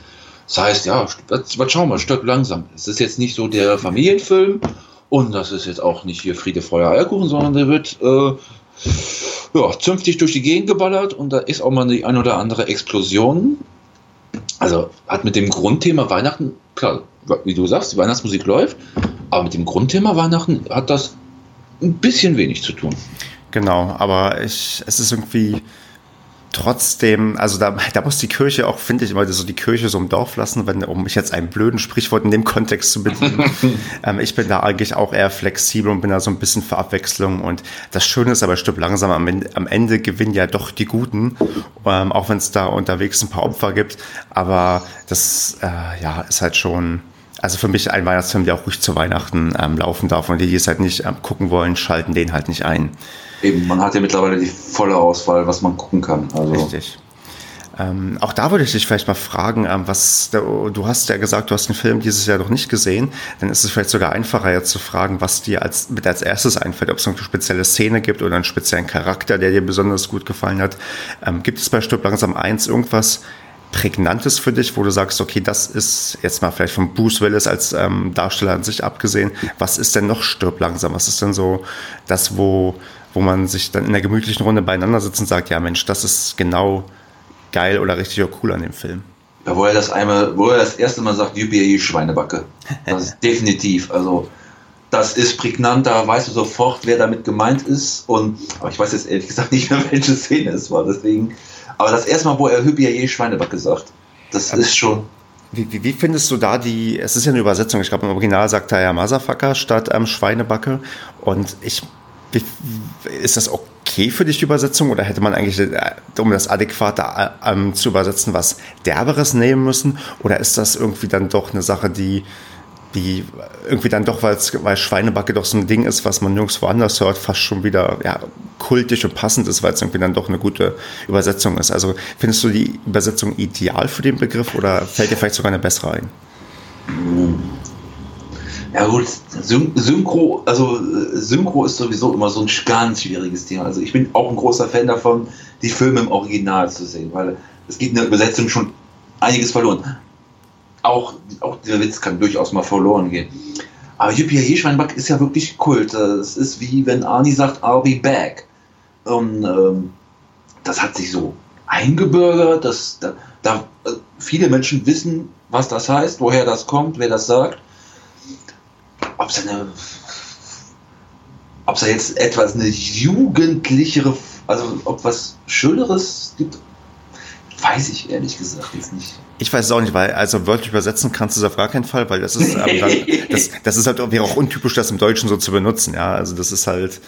das heißt, ja, was, was schauen wir, stirbt langsam. Es ist jetzt nicht so der Familienfilm und das ist jetzt auch nicht hier Friede, Feuer, Eierkuchen, sondern der wird äh, ja, zünftig durch die Gegend geballert und da ist auch mal die ein oder andere Explosion. Also hat mit dem Grundthema Weihnachten, klar, wie du sagst, die Weihnachtsmusik läuft, aber mit dem Grundthema Weihnachten hat das ein bisschen wenig zu tun. Genau, aber ich, es ist irgendwie trotzdem, also da, da muss die Kirche auch, finde ich, immer so die Kirche so im Dorf lassen, wenn, um mich jetzt ein blöden Sprichwort in dem Kontext zu bedienen. ähm, ich bin da eigentlich auch eher flexibel und bin da so ein bisschen für Abwechslung. Und das Schöne ist aber, stirbt langsam am Ende, am Ende gewinnen ja doch die Guten, ähm, auch wenn es da unterwegs ein paar Opfer gibt. Aber das, äh, ja, ist halt schon, also für mich ein Weihnachtsfilm, der auch ruhig zu Weihnachten ähm, laufen darf und die, die es halt nicht ähm, gucken wollen, schalten den halt nicht ein. Eben, man hat ja mittlerweile die volle Auswahl, was man gucken kann. Also. Richtig. Ähm, auch da würde ich dich vielleicht mal fragen, ähm, was du hast ja gesagt, du hast den Film dieses Jahr noch nicht gesehen, dann ist es vielleicht sogar einfacher jetzt zu fragen, was dir als, mit als erstes einfällt, ob es eine spezielle Szene gibt oder einen speziellen Charakter, der dir besonders gut gefallen hat. Ähm, gibt es bei Stück langsam eins irgendwas, Prägnantes für dich, wo du sagst, okay, das ist jetzt mal vielleicht von Bruce Willis als ähm, Darsteller an sich abgesehen. Was ist denn noch stirb langsam? Was ist denn so das, wo, wo man sich dann in der gemütlichen Runde beieinander sitzt und sagt, ja Mensch, das ist genau geil oder richtig cool an dem Film? Ja, wo er das einmal, wo er das erste Mal sagt, Jubiläe Schweinebacke. Das ist definitiv, also das ist prägnant, da weißt du sofort, wer damit gemeint ist. Und aber ich weiß jetzt ehrlich gesagt nicht mehr, welche Szene es war. Deswegen aber das erste Mal, wo er Hübiaye Schweinebacke sagt, das Aber ist schon. Wie, wie, wie, findest du da die, es ist ja eine Übersetzung, ich glaube im Original sagt er ja Motherfucker statt ähm, Schweinebacke und ich, ist das okay für dich, die Übersetzung oder hätte man eigentlich, äh, um das adäquate äh, ähm, zu übersetzen, was Derberes nehmen müssen oder ist das irgendwie dann doch eine Sache, die die irgendwie dann doch, weil Schweinebacke doch so ein Ding ist, was man nirgends woanders hört, fast schon wieder ja, kultisch und passend ist, weil es irgendwie dann doch eine gute Übersetzung ist. Also findest du die Übersetzung ideal für den Begriff oder fällt dir vielleicht sogar eine bessere ein? Ja gut, Synchro, also Synchro ist sowieso immer so ein ganz schwieriges Thema. Also ich bin auch ein großer Fan davon, die Filme im Original zu sehen, weil es geht in der Übersetzung schon einiges verloren auch, auch dieser Witz kann durchaus mal verloren gehen. Aber Yippie Schweinback ist ja wirklich Kult. Es ist wie wenn Arnie sagt, I'll be back. Und ähm, das hat sich so eingebürgert, dass da, da, viele Menschen wissen, was das heißt, woher das kommt, wer das sagt. Ob es eine ob es jetzt etwas eine jugendlichere, also ob was Schöneres gibt, weiß ich ehrlich gesagt jetzt nicht. Ich weiß es auch nicht, weil also wörtlich übersetzen kannst du es auf gar keinen Fall, weil das ist das, das ist halt wäre auch untypisch, das im Deutschen so zu benutzen. Ja, also das ist halt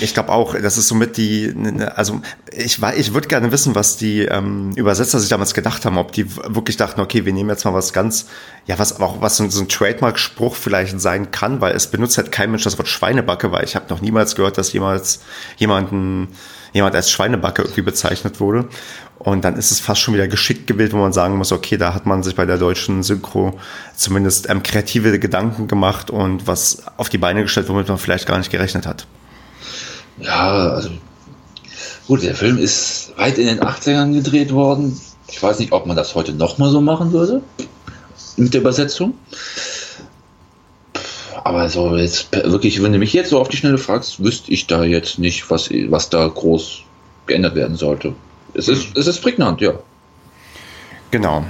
Ich glaube auch, das ist somit die, ne, ne, also ich, ich würde gerne wissen, was die ähm, Übersetzer sich damals gedacht haben, ob die wirklich dachten, okay, wir nehmen jetzt mal was ganz, ja, was auch was so, so ein Trademark-Spruch vielleicht sein kann, weil es benutzt halt kein Mensch das Wort Schweinebacke, weil ich habe noch niemals gehört, dass jemals jemanden jemand als Schweinebacke irgendwie bezeichnet wurde. Und dann ist es fast schon wieder geschickt gewählt, wo man sagen muss, okay, da hat man sich bei der deutschen Synchro zumindest ähm, kreative Gedanken gemacht und was auf die Beine gestellt, womit man vielleicht gar nicht gerechnet hat. Ja, also gut, der Film ist weit in den 80ern gedreht worden. Ich weiß nicht, ob man das heute nochmal so machen würde mit der Übersetzung. Aber so jetzt wirklich, wenn du mich jetzt so auf die Schnelle fragst, wüsste ich da jetzt nicht, was, was da groß geändert werden sollte. Es ist, es ist prägnant, ja. Genau.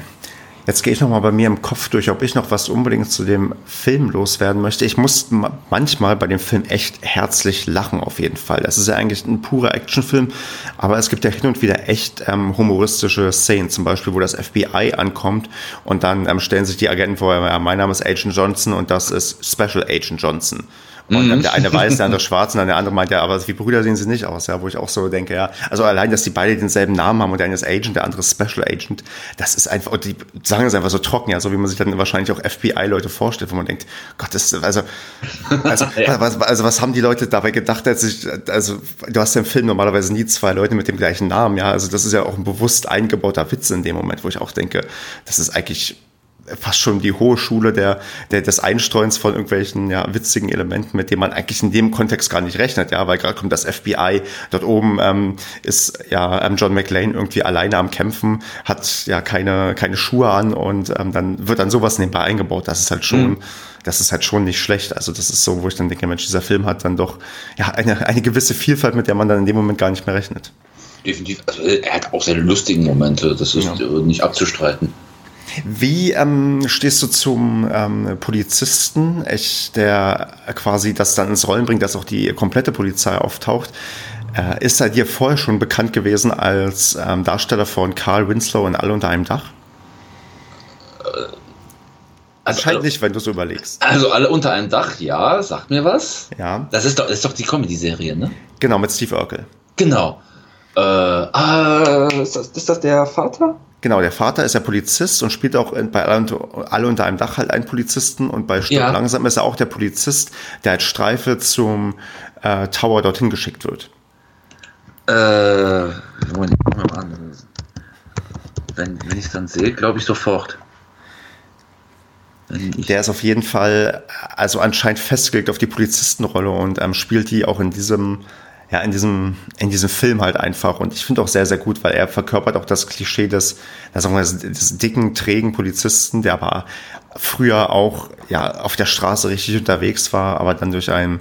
Jetzt gehe ich nochmal bei mir im Kopf durch, ob ich noch was unbedingt zu dem Film loswerden möchte. Ich muss manchmal bei dem Film echt herzlich lachen, auf jeden Fall. Das ist ja eigentlich ein purer Actionfilm, aber es gibt ja hin und wieder echt ähm, humoristische Szenen, zum Beispiel, wo das FBI ankommt und dann ähm, stellen sich die Agenten vor, ja, mein Name ist Agent Johnson und das ist Special Agent Johnson. Und mhm. der eine weiß, der andere schwarz und dann der andere meint, ja, aber wie Brüder sehen sie nicht aus, ja, wo ich auch so denke, ja. Also allein, dass die beide denselben Namen haben und der eine ist Agent, der andere ist Special Agent, das ist einfach, und die sagen es einfach so trocken, ja, so wie man sich dann wahrscheinlich auch FBI-Leute vorstellt, wo man denkt, Gott, das ist, also, also, ja. was, also was haben die Leute dabei gedacht, als ich, also du hast ja im Film normalerweise nie zwei Leute mit dem gleichen Namen, ja, also das ist ja auch ein bewusst eingebauter Witz in dem Moment, wo ich auch denke, das ist eigentlich fast schon die hohe Schule der, der, des Einstreuens von irgendwelchen ja, witzigen Elementen, mit denen man eigentlich in dem Kontext gar nicht rechnet, ja, weil gerade kommt das FBI, dort oben ähm, ist ja ähm, John McLean irgendwie alleine am Kämpfen, hat ja keine, keine Schuhe an und ähm, dann wird dann sowas nebenbei eingebaut. Das ist halt schon, mhm. das ist halt schon nicht schlecht. Also das ist so, wo ich dann denke, Mensch, dieser Film hat dann doch ja eine, eine gewisse Vielfalt, mit der man dann in dem Moment gar nicht mehr rechnet. Definitiv. Also er hat auch seine lustigen Momente, das ist ja. nicht abzustreiten. Wie ähm, stehst du zum ähm, Polizisten, ich, der quasi das dann ins Rollen bringt, dass auch die komplette Polizei auftaucht? Äh, ist er dir vorher schon bekannt gewesen als ähm, Darsteller von Carl Winslow in Alle unter einem Dach? Äh, also, Anscheinend nicht, wenn du so überlegst. Also alle unter einem Dach, ja, sagt mir was. Ja. Das ist doch, das ist doch die Comedy-Serie, ne? Genau, mit Steve Urkel. Genau. Äh, ah, ist das, ist das der Vater? Genau, der Vater ist ja Polizist und spielt auch bei Alle unter einem Dach halt einen Polizisten und bei Stirb ja. langsam ist er auch der Polizist, der als Streife zum äh, Tower dorthin geschickt wird. Äh, Moment, ich mal an. Wenn, wenn ich es dann sehe, glaube ich sofort. Der ist auf jeden Fall, also anscheinend festgelegt auf die Polizistenrolle und ähm, spielt die auch in diesem ja, in diesem, in diesem Film halt einfach. Und ich finde auch sehr, sehr gut, weil er verkörpert auch das Klischee des, des, des dicken, trägen Polizisten, der aber früher auch, ja, auf der Straße richtig unterwegs war, aber dann durch einen,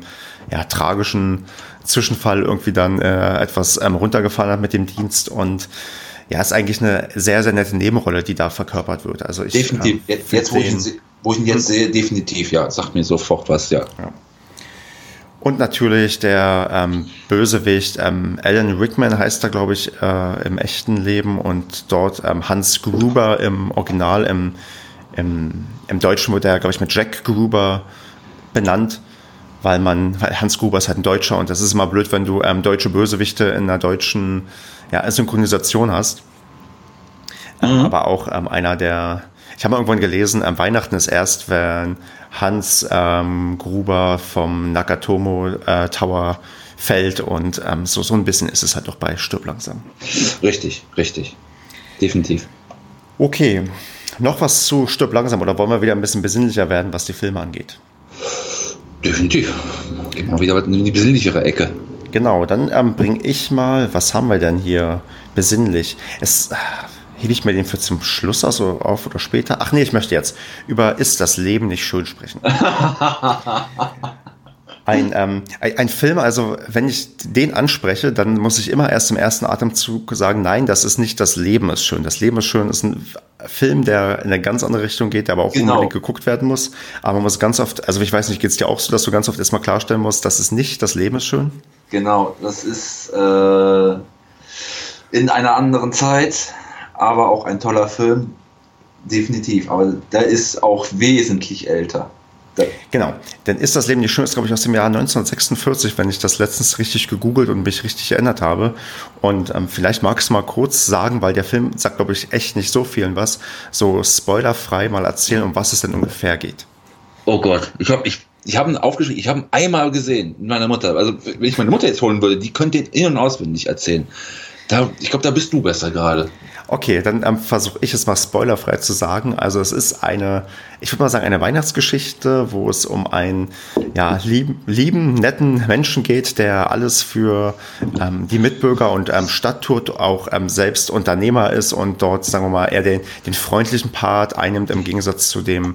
ja, tragischen Zwischenfall irgendwie dann äh, etwas ähm, runtergefallen hat mit dem Dienst und ja, ist eigentlich eine sehr, sehr nette Nebenrolle, die da verkörpert wird. Also ich, definitiv. Ähm, jetzt, wo, ich ihn, wo ich ihn jetzt sehe, definitiv, ja. Sagt mir sofort was, ja. ja. Und natürlich der ähm, Bösewicht ähm, Alan Rickman heißt er, glaube ich, äh, im echten Leben und dort ähm, Hans Gruber im Original, im, im, im Deutschen wurde er, glaube ich, mit Jack Gruber benannt, weil man, weil Hans Gruber ist halt ein Deutscher und das ist immer blöd, wenn du ähm, deutsche Bösewichte in einer deutschen ja, Synchronisation hast. Mhm. Aber auch ähm, einer der ich habe irgendwann gelesen, am Weihnachten ist erst, wenn Hans ähm, Gruber vom Nakatomo äh, Tower fällt und ähm, so, so ein bisschen ist es halt doch bei Stirb langsam. Richtig, richtig. Definitiv. Okay. Noch was zu Stirb langsam oder wollen wir wieder ein bisschen besinnlicher werden, was die Filme angeht? Definitiv. Gehen wir wieder in die besinnlichere Ecke. Genau, dann ähm, bringe ich mal, was haben wir denn hier besinnlich? Es, hebe ich mir den für zum Schluss also auf oder später? Ach nee, ich möchte jetzt über Ist das Leben nicht schön sprechen. Ein, ähm, ein, Film, also wenn ich den anspreche, dann muss ich immer erst im ersten Atemzug sagen, nein, das ist nicht das Leben ist schön. Das Leben ist schön ist ein Film, der in eine ganz andere Richtung geht, der aber auch genau. unbedingt geguckt werden muss. Aber man muss ganz oft, also ich weiß nicht, geht es dir auch so, dass du ganz oft erstmal klarstellen musst, das ist nicht das Leben ist schön? Genau, das ist äh, in einer anderen Zeit aber auch ein toller Film, definitiv. Aber der ist auch wesentlich älter. Genau, denn ist das Leben nicht schön, ist glaube ich aus dem Jahr 1946, wenn ich das letztens richtig gegoogelt und mich richtig erinnert habe. Und ähm, vielleicht magst du mal kurz sagen, weil der Film sagt glaube ich echt nicht so vielen was, so spoilerfrei mal erzählen, um was es denn ungefähr geht. Oh Gott, ich habe ich, ich hab ihn aufgeschrieben, ich habe ihn einmal gesehen mit meiner Mutter. Also wenn ich meine Mutter jetzt holen würde, die könnte ihn in- und auswendig erzählen. Da, ich glaube, da bist du besser gerade. Okay, dann ähm, versuche ich es mal spoilerfrei zu sagen. Also es ist eine, ich würde mal sagen, eine Weihnachtsgeschichte, wo es um einen ja, lieben, lieben, netten Menschen geht, der alles für ähm, die Mitbürger und ähm, Stadt tut, auch ähm, selbst Unternehmer ist und dort, sagen wir mal, eher den, den freundlichen Part einnimmt im Gegensatz zu dem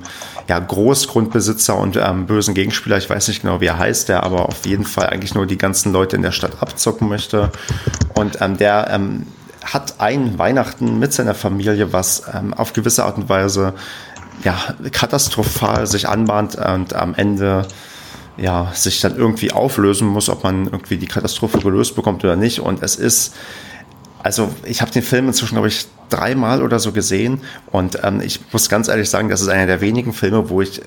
ja, Großgrundbesitzer und ähm, bösen Gegenspieler. Ich weiß nicht genau, wie er heißt, der aber auf jeden Fall eigentlich nur die ganzen Leute in der Stadt abzocken möchte. Und ähm, der hat ein Weihnachten mit seiner Familie, was ähm, auf gewisse Art und Weise ja, katastrophal sich anbahnt und am Ende ja, sich dann irgendwie auflösen muss, ob man irgendwie die Katastrophe gelöst bekommt oder nicht. Und es ist, also ich habe den Film inzwischen, glaube ich, dreimal oder so gesehen. Und ähm, ich muss ganz ehrlich sagen, das ist einer der wenigen Filme, wo ich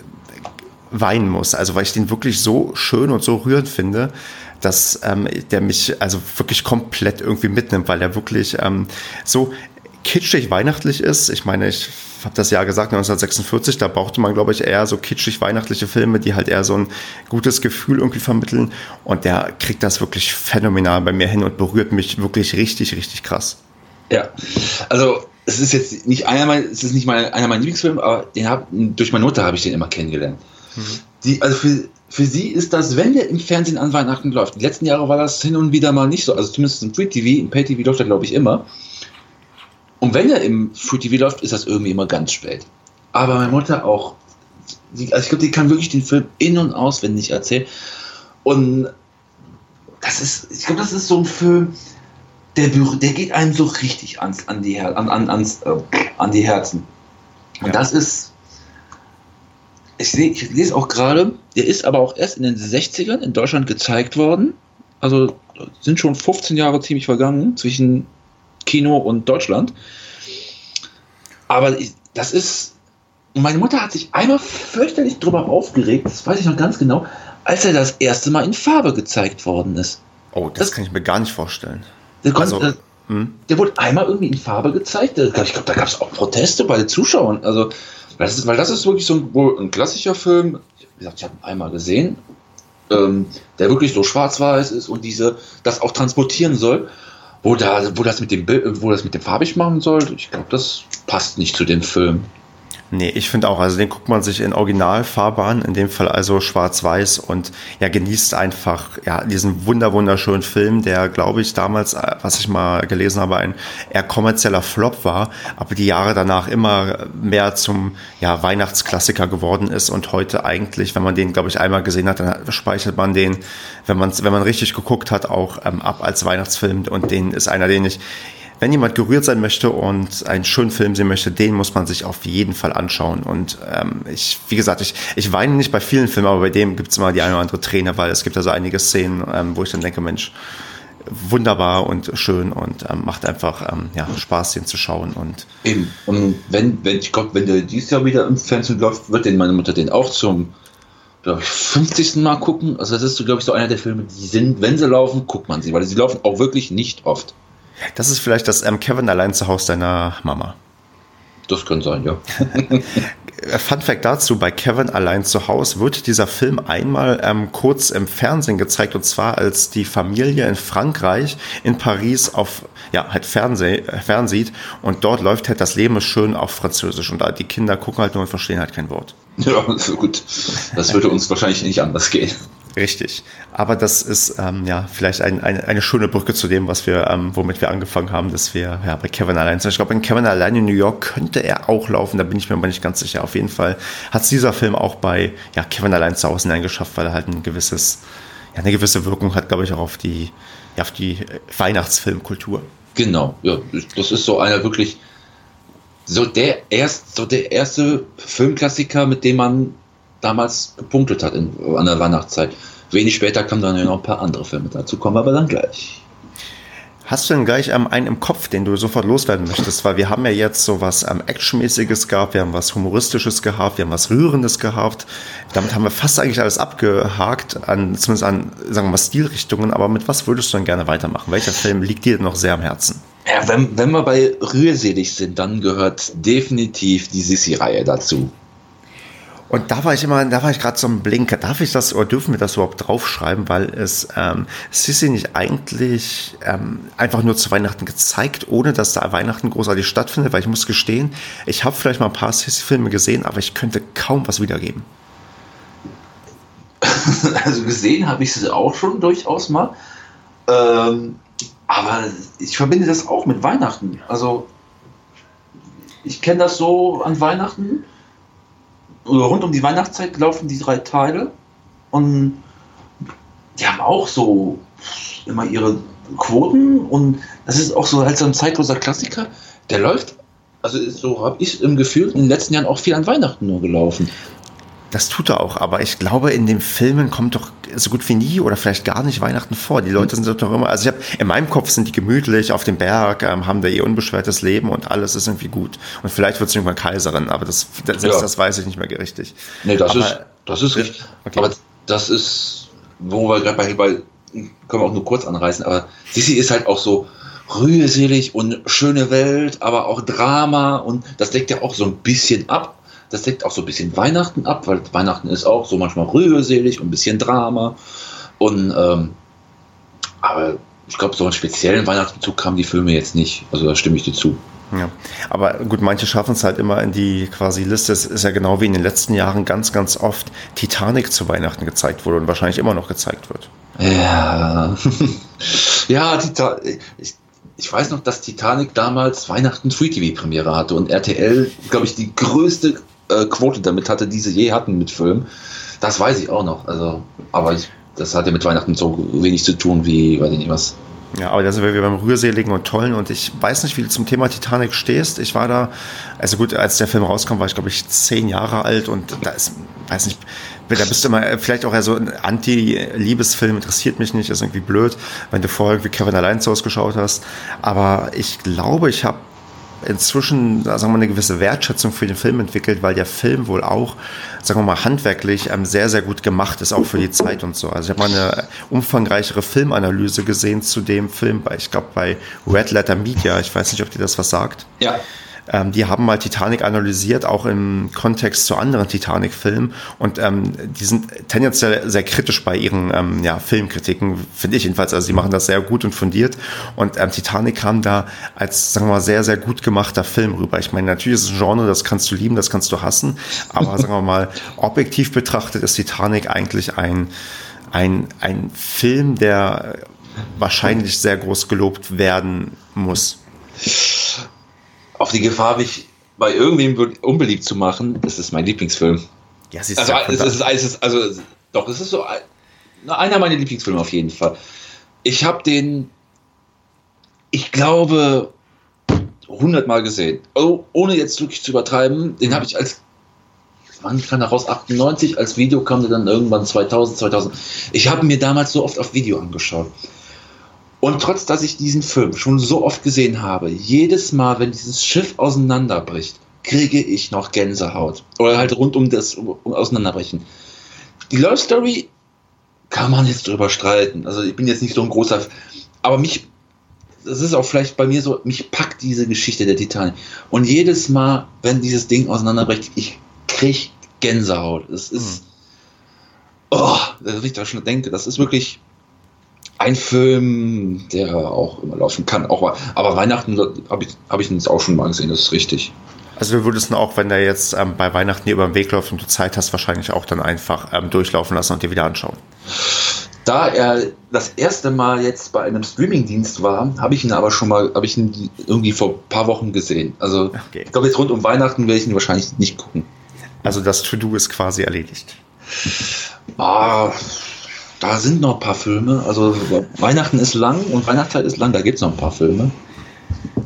weinen muss. Also weil ich den wirklich so schön und so rührend finde, dass ähm, der mich also wirklich komplett irgendwie mitnimmt, weil er wirklich ähm, so kitschig weihnachtlich ist. Ich meine, ich habe das Jahr gesagt, 1946, da brauchte man, glaube ich, eher so kitschig weihnachtliche Filme, die halt eher so ein gutes Gefühl irgendwie vermitteln. Und der kriegt das wirklich phänomenal bei mir hin und berührt mich wirklich richtig, richtig krass. Ja, also es ist jetzt nicht einer meiner, es ist nicht mein, einer meiner Lieblingsfilme, aber den hab, durch meine Mutter habe ich den immer kennengelernt. Mhm. Die, also für, für sie ist das, wenn der im Fernsehen an Weihnachten läuft. Die letzten Jahre war das hin und wieder mal nicht so. Also zumindest im Free TV, im Pay TV läuft er, glaube ich, immer. Und wenn er im Free TV läuft, ist das irgendwie immer ganz spät. Aber meine Mutter auch. Die, also ich glaube, die kann wirklich den Film in- und auswendig erzählen. Und das ist, ich glaube, das ist so ein Film, der, der geht einem so richtig ans, an, die, an, an, ans, äh, an die Herzen. Und ja. das ist, ich, seh, ich lese auch gerade, der ist aber auch erst in den 60ern in Deutschland gezeigt worden. Also sind schon 15 Jahre ziemlich vergangen zwischen Kino und Deutschland. Aber das ist. Meine Mutter hat sich einmal fürchterlich drüber aufgeregt, das weiß ich noch ganz genau, als er das erste Mal in Farbe gezeigt worden ist. Oh, das, das kann ich mir gar nicht vorstellen. Der, also, der, hm? der wurde einmal irgendwie in Farbe gezeigt. Ich glaube, da gab es auch Proteste bei den Zuschauern. Also, das ist, weil das ist wirklich so ein, wohl ein klassischer Film. Wie gesagt, ich habe ihn einmal gesehen, ähm, der wirklich so schwarz-weiß ist und diese das auch transportieren soll. Wo, da, wo, das mit dem, wo das mit dem farbig machen soll, ich glaube, das passt nicht zu dem Film. Nee, ich finde auch, also den guckt man sich in Originalfahrbahn, in dem Fall also schwarz-weiß und ja, genießt einfach ja, diesen wunder wunderschönen Film, der, glaube ich, damals, äh, was ich mal gelesen habe, ein eher kommerzieller Flop war, aber die Jahre danach immer mehr zum ja, Weihnachtsklassiker geworden ist und heute eigentlich, wenn man den, glaube ich, einmal gesehen hat, dann speichert man den, wenn man wenn man richtig geguckt hat, auch ähm, ab als Weihnachtsfilm und den ist einer, den ich wenn jemand gerührt sein möchte und einen schönen Film sehen möchte, den muss man sich auf jeden Fall anschauen. Und ähm, ich, wie gesagt, ich, ich weine nicht bei vielen Filmen, aber bei dem gibt es immer die eine oder andere Träne, weil es gibt also einige Szenen, ähm, wo ich dann denke, Mensch, wunderbar und schön und ähm, macht einfach ähm, ja, Spaß, den zu schauen. Und Eben. Und wenn, wenn ich glaube, wenn der dieses Jahr wieder im Fernsehen läuft, wird den meine Mutter den auch zum glaube ich, 50. Mal gucken. Also das ist, glaube ich, so einer der Filme, die sind, wenn sie laufen, guckt man sie, weil sie laufen auch wirklich nicht oft. Das ist vielleicht das ähm, Kevin allein zu Hause deiner Mama. Das kann sein, ja. Fun Fact dazu: Bei Kevin allein zu Hause wird dieser Film einmal ähm, kurz im Fernsehen gezeigt und zwar als die Familie in Frankreich in Paris auf ja halt Fernseh, äh, fernsieht und dort läuft halt das Leben ist schön auf Französisch und die Kinder gucken halt nur und verstehen halt kein Wort. Ja, so gut. Das würde uns wahrscheinlich nicht anders gehen. Richtig. Aber das ist ähm, ja vielleicht ein, ein, eine schöne Brücke zu dem, was wir, ähm, womit wir angefangen haben, dass wir ja bei Kevin allein sind. Ich glaube, in Kevin allein in New York könnte er auch laufen, da bin ich mir aber nicht ganz sicher. Auf jeden Fall hat es dieser Film auch bei ja, Kevin allein zu Hause eingeschafft, weil er halt ein gewisses, ja, eine gewisse Wirkung hat, glaube ich, auch auf die, ja, auf die Weihnachtsfilmkultur. Genau, ja, das ist so einer wirklich so der erst so der erste Filmklassiker, mit dem man damals gepunktet hat in, an der Weihnachtszeit. Wenig später kamen dann ja noch ein paar andere Filme dazu, kommen aber dann gleich. Hast du denn gleich ähm, einen im Kopf, den du sofort loswerden möchtest? Weil wir haben ja jetzt so was ähm, Actionmäßiges gehabt, wir haben was Humoristisches gehabt, wir haben was Rührendes gehabt. Damit haben wir fast eigentlich alles abgehakt, an, zumindest an, sagen wir mal, Stilrichtungen. Aber mit was würdest du denn gerne weitermachen? Welcher Film liegt dir noch sehr am Herzen? Ja, wenn, wenn wir bei rührselig sind, dann gehört definitiv die Sissi-Reihe dazu. Und da war ich immer, da war ich gerade so ein Blinker. Darf ich das oder dürfen wir das überhaupt draufschreiben? Weil es ähm, Sissi nicht eigentlich ähm, einfach nur zu Weihnachten gezeigt, ohne dass da Weihnachten großartig stattfindet. Weil ich muss gestehen, ich habe vielleicht mal ein paar Sissi-Filme gesehen, aber ich könnte kaum was wiedergeben. Also gesehen habe ich sie auch schon durchaus mal. Ähm, aber ich verbinde das auch mit Weihnachten. Also ich kenne das so an Weihnachten rund um die Weihnachtszeit laufen die drei Teile und die haben auch so immer ihre Quoten und das ist auch so halt so ein zeitloser Klassiker. Der läuft, also so habe ich im Gefühl, in den letzten Jahren auch viel an Weihnachten nur gelaufen. Das tut er auch, aber ich glaube, in den Filmen kommt doch so gut wie nie oder vielleicht gar nicht Weihnachten vor. Die Leute sind doch immer, also ich habe in meinem Kopf sind die gemütlich auf dem Berg, ähm, haben da ihr unbeschwertes Leben und alles ist irgendwie gut. Und vielleicht wird es irgendwann Kaiserin, aber das, das, ja. das weiß ich nicht mehr richtig. Nee, das aber, ist, das ist richtig. Okay. Aber das ist, wo wir gerade bei, bei, können wir auch nur kurz anreißen, aber Sissi ist halt auch so, rührselig und schöne Welt, aber auch Drama und das deckt ja auch so ein bisschen ab. Das deckt auch so ein bisschen Weihnachten ab, weil Weihnachten ist auch so manchmal rührselig und ein bisschen Drama. Und ähm, aber ich glaube, so einen speziellen Weihnachtsbezug haben die Filme jetzt nicht. Also da stimme ich dir zu. Ja, aber gut, manche schaffen es halt immer in die quasi Liste. Es ist ja genau wie in den letzten Jahren ganz, ganz oft Titanic zu Weihnachten gezeigt wurde und wahrscheinlich immer noch gezeigt wird. Ja, ja, Titanic. Ich, ich weiß noch, dass Titanic damals Weihnachten Free TV Premiere hatte und RTL, glaube ich, die größte äh, Quote damit hatte, die sie je hatten mit Filmen. Das weiß ich auch noch. Also, aber ich, das hatte mit Weihnachten so wenig zu tun wie, weiß ich nicht was. Ja, aber da sind wir beim Rührseligen und Tollen und ich weiß nicht, wie du zum Thema Titanic stehst. Ich war da, also gut, als der Film rauskam, war ich glaube ich zehn Jahre alt und da ist, weiß nicht, da bist du immer vielleicht auch eher so ein Anti-Liebesfilm, interessiert mich nicht, ist irgendwie blöd, wenn du vorher wie Kevin allein zu Hause geschaut hast. Aber ich glaube, ich habe inzwischen, sagen wir eine gewisse Wertschätzung für den Film entwickelt, weil der Film wohl auch, sagen wir mal, handwerklich ähm, sehr, sehr gut gemacht ist, auch für die Zeit und so. Also ich habe mal eine umfangreichere Filmanalyse gesehen zu dem Film, bei, ich glaube bei Red Letter Media, ich weiß nicht, ob dir das was sagt. Ja. Ähm, die haben mal Titanic analysiert, auch im Kontext zu anderen Titanic-Filmen. Und ähm, die sind tendenziell sehr kritisch bei ihren ähm, ja, Filmkritiken, finde ich jedenfalls. Also sie machen das sehr gut und fundiert. Und ähm, Titanic kam da als, sagen wir mal, sehr, sehr gut gemachter Film rüber. Ich meine, natürlich ist es ein Genre, das kannst du lieben, das kannst du hassen. Aber sagen wir mal, objektiv betrachtet ist Titanic eigentlich ein, ein, ein Film, der wahrscheinlich sehr groß gelobt werden muss auf die Gefahr, mich bei irgendwem unbeliebt zu machen, das ist mein Lieblingsfilm. Ja, es ist also, es ist, es ist, also, doch, es ist so einer meiner Lieblingsfilme auf jeden Fall. Ich habe den, ich glaube, 100 Mal gesehen. Oh, ohne jetzt wirklich zu übertreiben, den habe ich als, wann kam er raus? 98, als Video kam der dann irgendwann 2000, 2000. Ich habe mir damals so oft auf Video angeschaut. Und trotz dass ich diesen Film schon so oft gesehen habe, jedes Mal, wenn dieses Schiff auseinanderbricht, kriege ich noch Gänsehaut. Oder halt rund um das Auseinanderbrechen. Die Love Story kann man jetzt drüber streiten. Also ich bin jetzt nicht so ein großer, aber mich, das ist auch vielleicht bei mir so, mich packt diese Geschichte der Titanic. Und jedes Mal, wenn dieses Ding auseinanderbricht, ich kriege Gänsehaut. Es ist, mhm. oh, wenn ich da schon denke, das ist wirklich ein Film, der auch immer laufen kann. Auch, aber Weihnachten habe ich, hab ich jetzt auch schon mal gesehen, das ist richtig. Also du würdest ihn auch, wenn der jetzt ähm, bei Weihnachten hier über den Weg läuft und du Zeit hast, wahrscheinlich auch dann einfach ähm, durchlaufen lassen und dir wieder anschauen. Da er das erste Mal jetzt bei einem Streamingdienst war, habe ich ihn aber schon mal, habe ich ihn irgendwie vor ein paar Wochen gesehen. Also okay. ich glaube jetzt rund um Weihnachten werde ich ihn wahrscheinlich nicht gucken. Also das To-Do ist quasi erledigt. Ah, da sind noch ein paar Filme. Also Weihnachten ist lang und Weihnachtszeit ist lang, da gibt es noch ein paar Filme.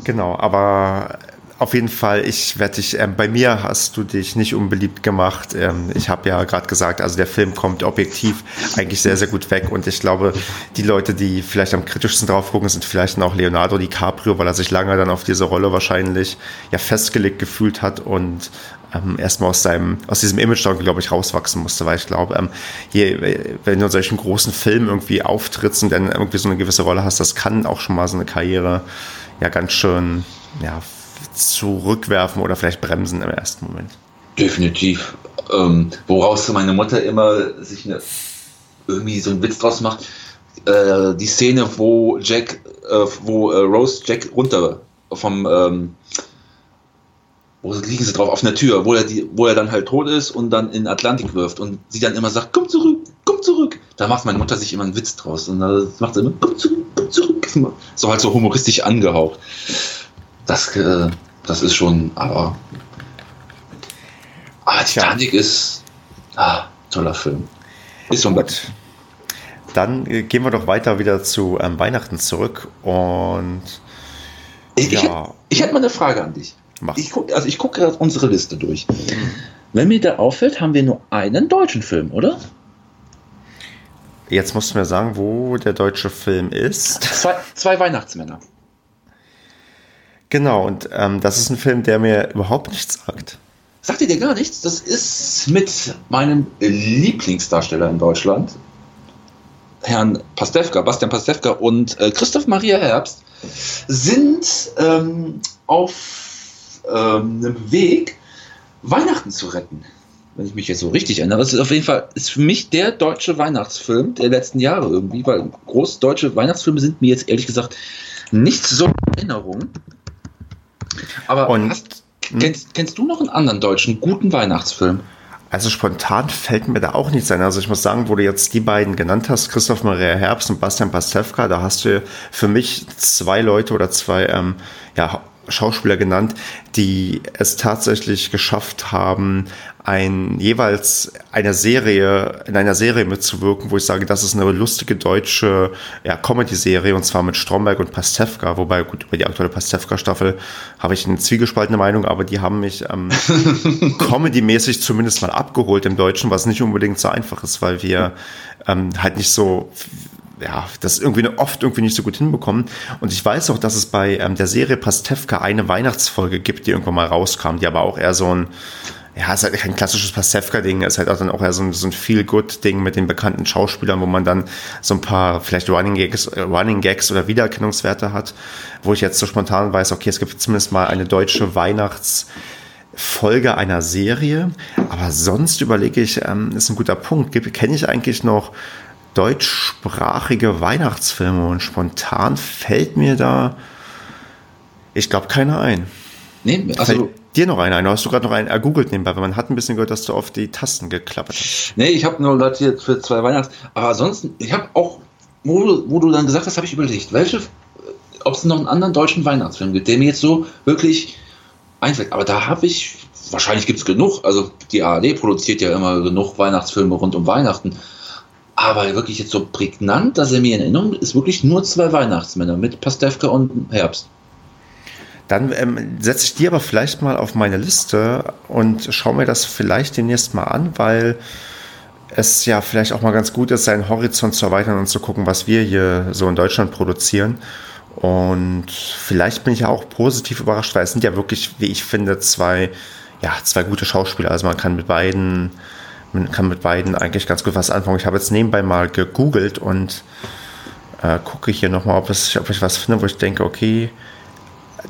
Genau, aber auf jeden Fall, ich werde dich, ähm, bei mir hast du dich nicht unbeliebt gemacht. Ähm, ich habe ja gerade gesagt, also der Film kommt objektiv eigentlich sehr, sehr gut weg und ich glaube, die Leute, die vielleicht am kritischsten drauf gucken, sind vielleicht auch Leonardo DiCaprio, weil er sich lange dann auf diese Rolle wahrscheinlich ja festgelegt gefühlt hat und ähm, erstmal aus seinem, aus diesem Image glaube ich, rauswachsen musste, weil ich glaube, ähm, je, wenn du in solchen großen Filmen irgendwie auftrittst und dann irgendwie so eine gewisse Rolle hast, das kann auch schon mal so eine Karriere ja ganz schön, ja, zurückwerfen oder vielleicht bremsen im ersten Moment. Definitiv. Ähm, woraus meine Mutter immer sich eine, irgendwie so einen Witz draus macht. Äh, die Szene, wo Jack, äh, wo äh, Rose Jack runter vom, ähm, wo liegen sie drauf, auf einer Tür, wo er, die, wo er dann halt tot ist und dann in den Atlantik wirft und sie dann immer sagt, komm zurück, komm zurück. Da macht meine Mutter sich immer einen Witz draus und da macht sie immer, komm zurück, komm zurück. So halt so humoristisch angehaucht. Das, äh, das ist schon, aber. Ah, Titanic ist. Ah, toller Film. Ist schon gut. Dann äh, gehen wir doch weiter wieder zu ähm, Weihnachten zurück und. Ich, ja. ich, ich hätte mal eine Frage an dich. Mach. Ich guck, also ich gucke gerade unsere Liste durch. Wenn mir da auffällt, haben wir nur einen deutschen Film, oder? Jetzt musst du mir sagen, wo der deutsche Film ist. Zwei, zwei Weihnachtsmänner. Genau, und ähm, das ist ein Film, der mir überhaupt nichts sagt. Sagt ihr dir gar nichts? Das ist mit meinem Lieblingsdarsteller in Deutschland, Herrn Pastewka, Bastian Pastewka und äh, Christoph Maria Herbst, sind ähm, auf einem Weg, Weihnachten zu retten. Wenn ich mich jetzt so richtig erinnere. Das ist auf jeden Fall ist für mich der deutsche Weihnachtsfilm der letzten Jahre irgendwie, weil große deutsche Weihnachtsfilme sind mir jetzt ehrlich gesagt nicht so in Erinnerung. Aber und, hast, kennst, kennst du noch einen anderen deutschen guten Weihnachtsfilm? Also spontan fällt mir da auch nichts ein. Also ich muss sagen, wo du jetzt die beiden genannt hast, Christoph Maria Herbst und Bastian Pastewka, da hast du für mich zwei Leute oder zwei ähm, ja, Schauspieler genannt, die es tatsächlich geschafft haben, ein jeweils einer Serie, in einer Serie mitzuwirken, wo ich sage, das ist eine lustige deutsche ja, Comedy-Serie und zwar mit Stromberg und Pastewka, wobei gut, über die aktuelle Pastewka-Staffel habe ich eine zwiegespaltene Meinung, aber die haben mich ähm, Comedy-mäßig zumindest mal abgeholt im Deutschen, was nicht unbedingt so einfach ist, weil wir ähm, halt nicht so ja, das irgendwie oft irgendwie nicht so gut hinbekommen. Und ich weiß auch, dass es bei ähm, der Serie Pastewka eine Weihnachtsfolge gibt, die irgendwann mal rauskam, die aber auch eher so ein, ja, ist halt kein klassisches Pastewka-Ding, ist halt auch dann auch eher so ein, so ein Feel-Good-Ding mit den bekannten Schauspielern, wo man dann so ein paar vielleicht Running Gags, Running Gags oder Wiedererkennungswerte hat, wo ich jetzt so spontan weiß, okay, es gibt zumindest mal eine deutsche Weihnachts- Folge einer Serie. Aber sonst überlege ich, ähm, ist ein guter Punkt. Kenne ich eigentlich noch deutschsprachige Weihnachtsfilme und spontan fällt mir da, ich glaube, keiner ein. Nee, also. Fällt dir noch einer ein? Hast du gerade noch einen ergoogelt nebenbei? Weil man hat ein bisschen gehört, dass du auf die Tasten geklappert hast. Nee, ich habe nur Leute jetzt für zwei Weihnachts. Aber ansonsten, ich habe auch, wo du, wo du dann gesagt hast, habe ich überlegt, welche, ob es noch einen anderen deutschen Weihnachtsfilm gibt, der mir jetzt so wirklich einfällt. Aber da habe ich, wahrscheinlich gibt es genug. Also die ARD produziert ja immer genug Weihnachtsfilme rund um Weihnachten. Aber wirklich jetzt so prägnant, dass er mir in Erinnerung ist, wirklich nur zwei Weihnachtsmänner mit Pastewka und Herbst. Dann ähm, setze ich die aber vielleicht mal auf meine Liste und schaue mir das vielleicht demnächst mal an, weil es ja vielleicht auch mal ganz gut ist, seinen Horizont zu erweitern und zu gucken, was wir hier so in Deutschland produzieren. Und vielleicht bin ich ja auch positiv überrascht, weil es sind ja wirklich, wie ich finde, zwei, ja, zwei gute Schauspieler. Also man kann mit beiden man kann mit beiden eigentlich ganz gut was anfangen. Ich habe jetzt nebenbei mal gegoogelt und äh, gucke hier nochmal, ob, ob ich was finde, wo ich denke, okay,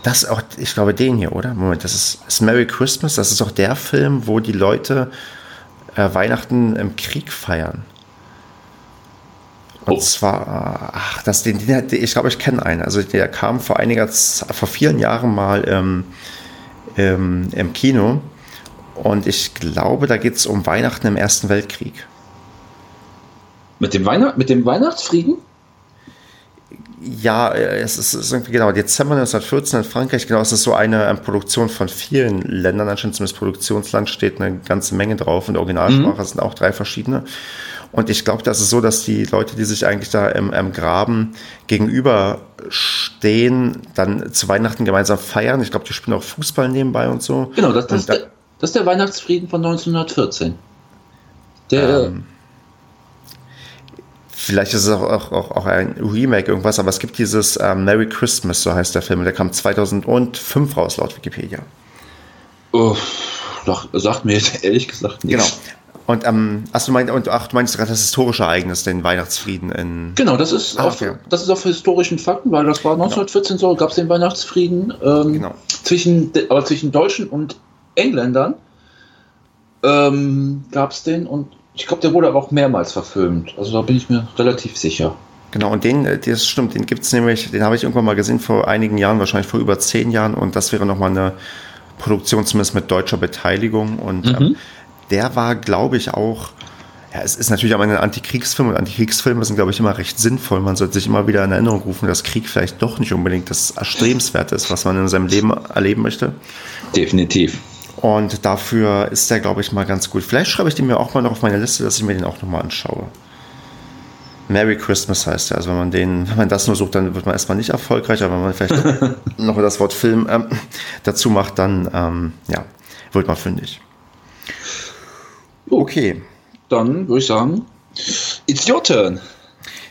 das ist auch, ich glaube, den hier, oder? Moment, das ist, ist Merry Christmas, das ist auch der Film, wo die Leute äh, Weihnachten im Krieg feiern. Und oh. zwar, ach, das, den, den, ich glaube, ich kenne einen. Also der kam vor einiger, vor vielen Jahren mal ähm, ähm, im Kino und ich glaube, da geht es um Weihnachten im Ersten Weltkrieg. Mit dem, Weihnacht, mit dem Weihnachtsfrieden? Ja, es ist, es ist, irgendwie genau Dezember 1914 in Frankreich. Genau, es ist so eine, eine Produktion von vielen Ländern. Anscheinend zumindest Produktionsland steht eine ganze Menge drauf und Originalsprache mhm. sind auch drei verschiedene. Und ich glaube, das ist so, dass die Leute, die sich eigentlich da im, im Graben gegenüberstehen, dann zu Weihnachten gemeinsam feiern. Ich glaube, die spielen auch Fußball nebenbei und so. Genau, das, das, da, das ist der Weihnachtsfrieden von 1914. Der, ähm, Vielleicht ist es auch, auch, auch, auch ein Remake irgendwas, aber es gibt dieses ähm, Merry Christmas, so heißt der Film, der kam 2005 raus, laut Wikipedia. Oh, doch, sagt mir jetzt ehrlich gesagt nichts. Genau. Und ähm, ach, du meinst, und, ach, du meinst gerade das historische Ereignis, den Weihnachtsfrieden in. Genau, das ist, ah, auf, okay. das ist auf historischen Fakten, weil das war 1914 genau. so, gab es den Weihnachtsfrieden ähm, genau. zwischen, aber zwischen Deutschen und Engländern ähm, gab es den und ich glaube, der wurde aber auch mehrmals verfilmt. Also da bin ich mir relativ sicher. Genau, und den, äh, das stimmt, den gibt es nämlich, den habe ich irgendwann mal gesehen vor einigen Jahren, wahrscheinlich vor über zehn Jahren. Und das wäre nochmal eine Produktion, zumindest mit deutscher Beteiligung. Und mhm. ähm, der war, glaube ich, auch, ja, es ist natürlich auch ein Antikriegsfilm und Antikriegsfilme sind, glaube ich, immer recht sinnvoll. Man sollte sich immer wieder in Erinnerung rufen, dass Krieg vielleicht doch nicht unbedingt das Erstrebenswert ist, was man in seinem Leben erleben möchte. Definitiv. Und dafür ist der, glaube ich, mal ganz gut. Vielleicht schreibe ich den mir auch mal noch auf meine Liste, dass ich mir den auch nochmal anschaue. Merry Christmas heißt er. Also wenn man den, wenn man das nur sucht, dann wird man erstmal nicht erfolgreich, aber wenn man vielleicht noch das Wort Film ähm, dazu macht, dann ähm, ja, wird man fündig. Okay. Dann würde ich sagen, it's your turn.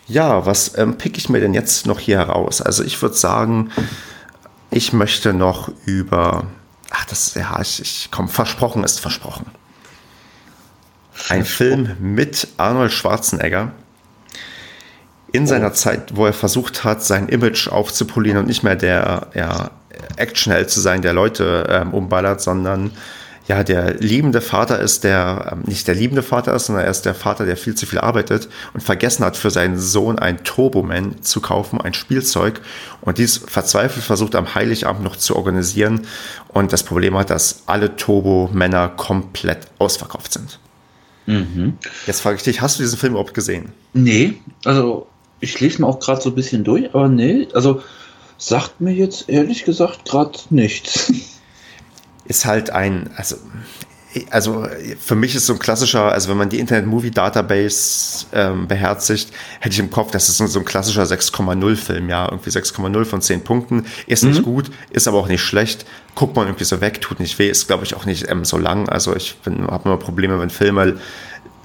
Ja, was ähm, pick ich mir denn jetzt noch hier heraus? Also ich würde sagen, ich möchte noch über Ach, das, ja, ich, ich komm, versprochen ist versprochen. Ein Film mit Arnold Schwarzenegger in seiner oh. Zeit, wo er versucht hat, sein Image aufzupolieren und nicht mehr der ja, Actionheld zu sein, der Leute ähm, umballert, sondern ja, der liebende Vater ist, der ähm, nicht der liebende Vater ist, sondern er ist der Vater, der viel zu viel arbeitet und vergessen hat, für seinen Sohn ein Turboman zu kaufen, ein Spielzeug. Und dies verzweifelt versucht am Heiligabend noch zu organisieren. Und das Problem hat, dass alle Turbo-Männer komplett ausverkauft sind. Mhm. Jetzt frage ich dich, hast du diesen Film überhaupt gesehen? Nee, also ich lese mir auch gerade so ein bisschen durch, aber nee, also sagt mir jetzt ehrlich gesagt gerade nichts. ist halt ein, also, also für mich ist so ein klassischer, also wenn man die Internet Movie Database ähm, beherzigt, hätte ich im Kopf, das ist so ein klassischer 6,0 Film, ja, irgendwie 6,0 von 10 Punkten, ist mhm. nicht gut, ist aber auch nicht schlecht, guckt man irgendwie so weg, tut nicht weh, ist glaube ich auch nicht ähm, so lang, also ich habe immer Probleme, wenn Filme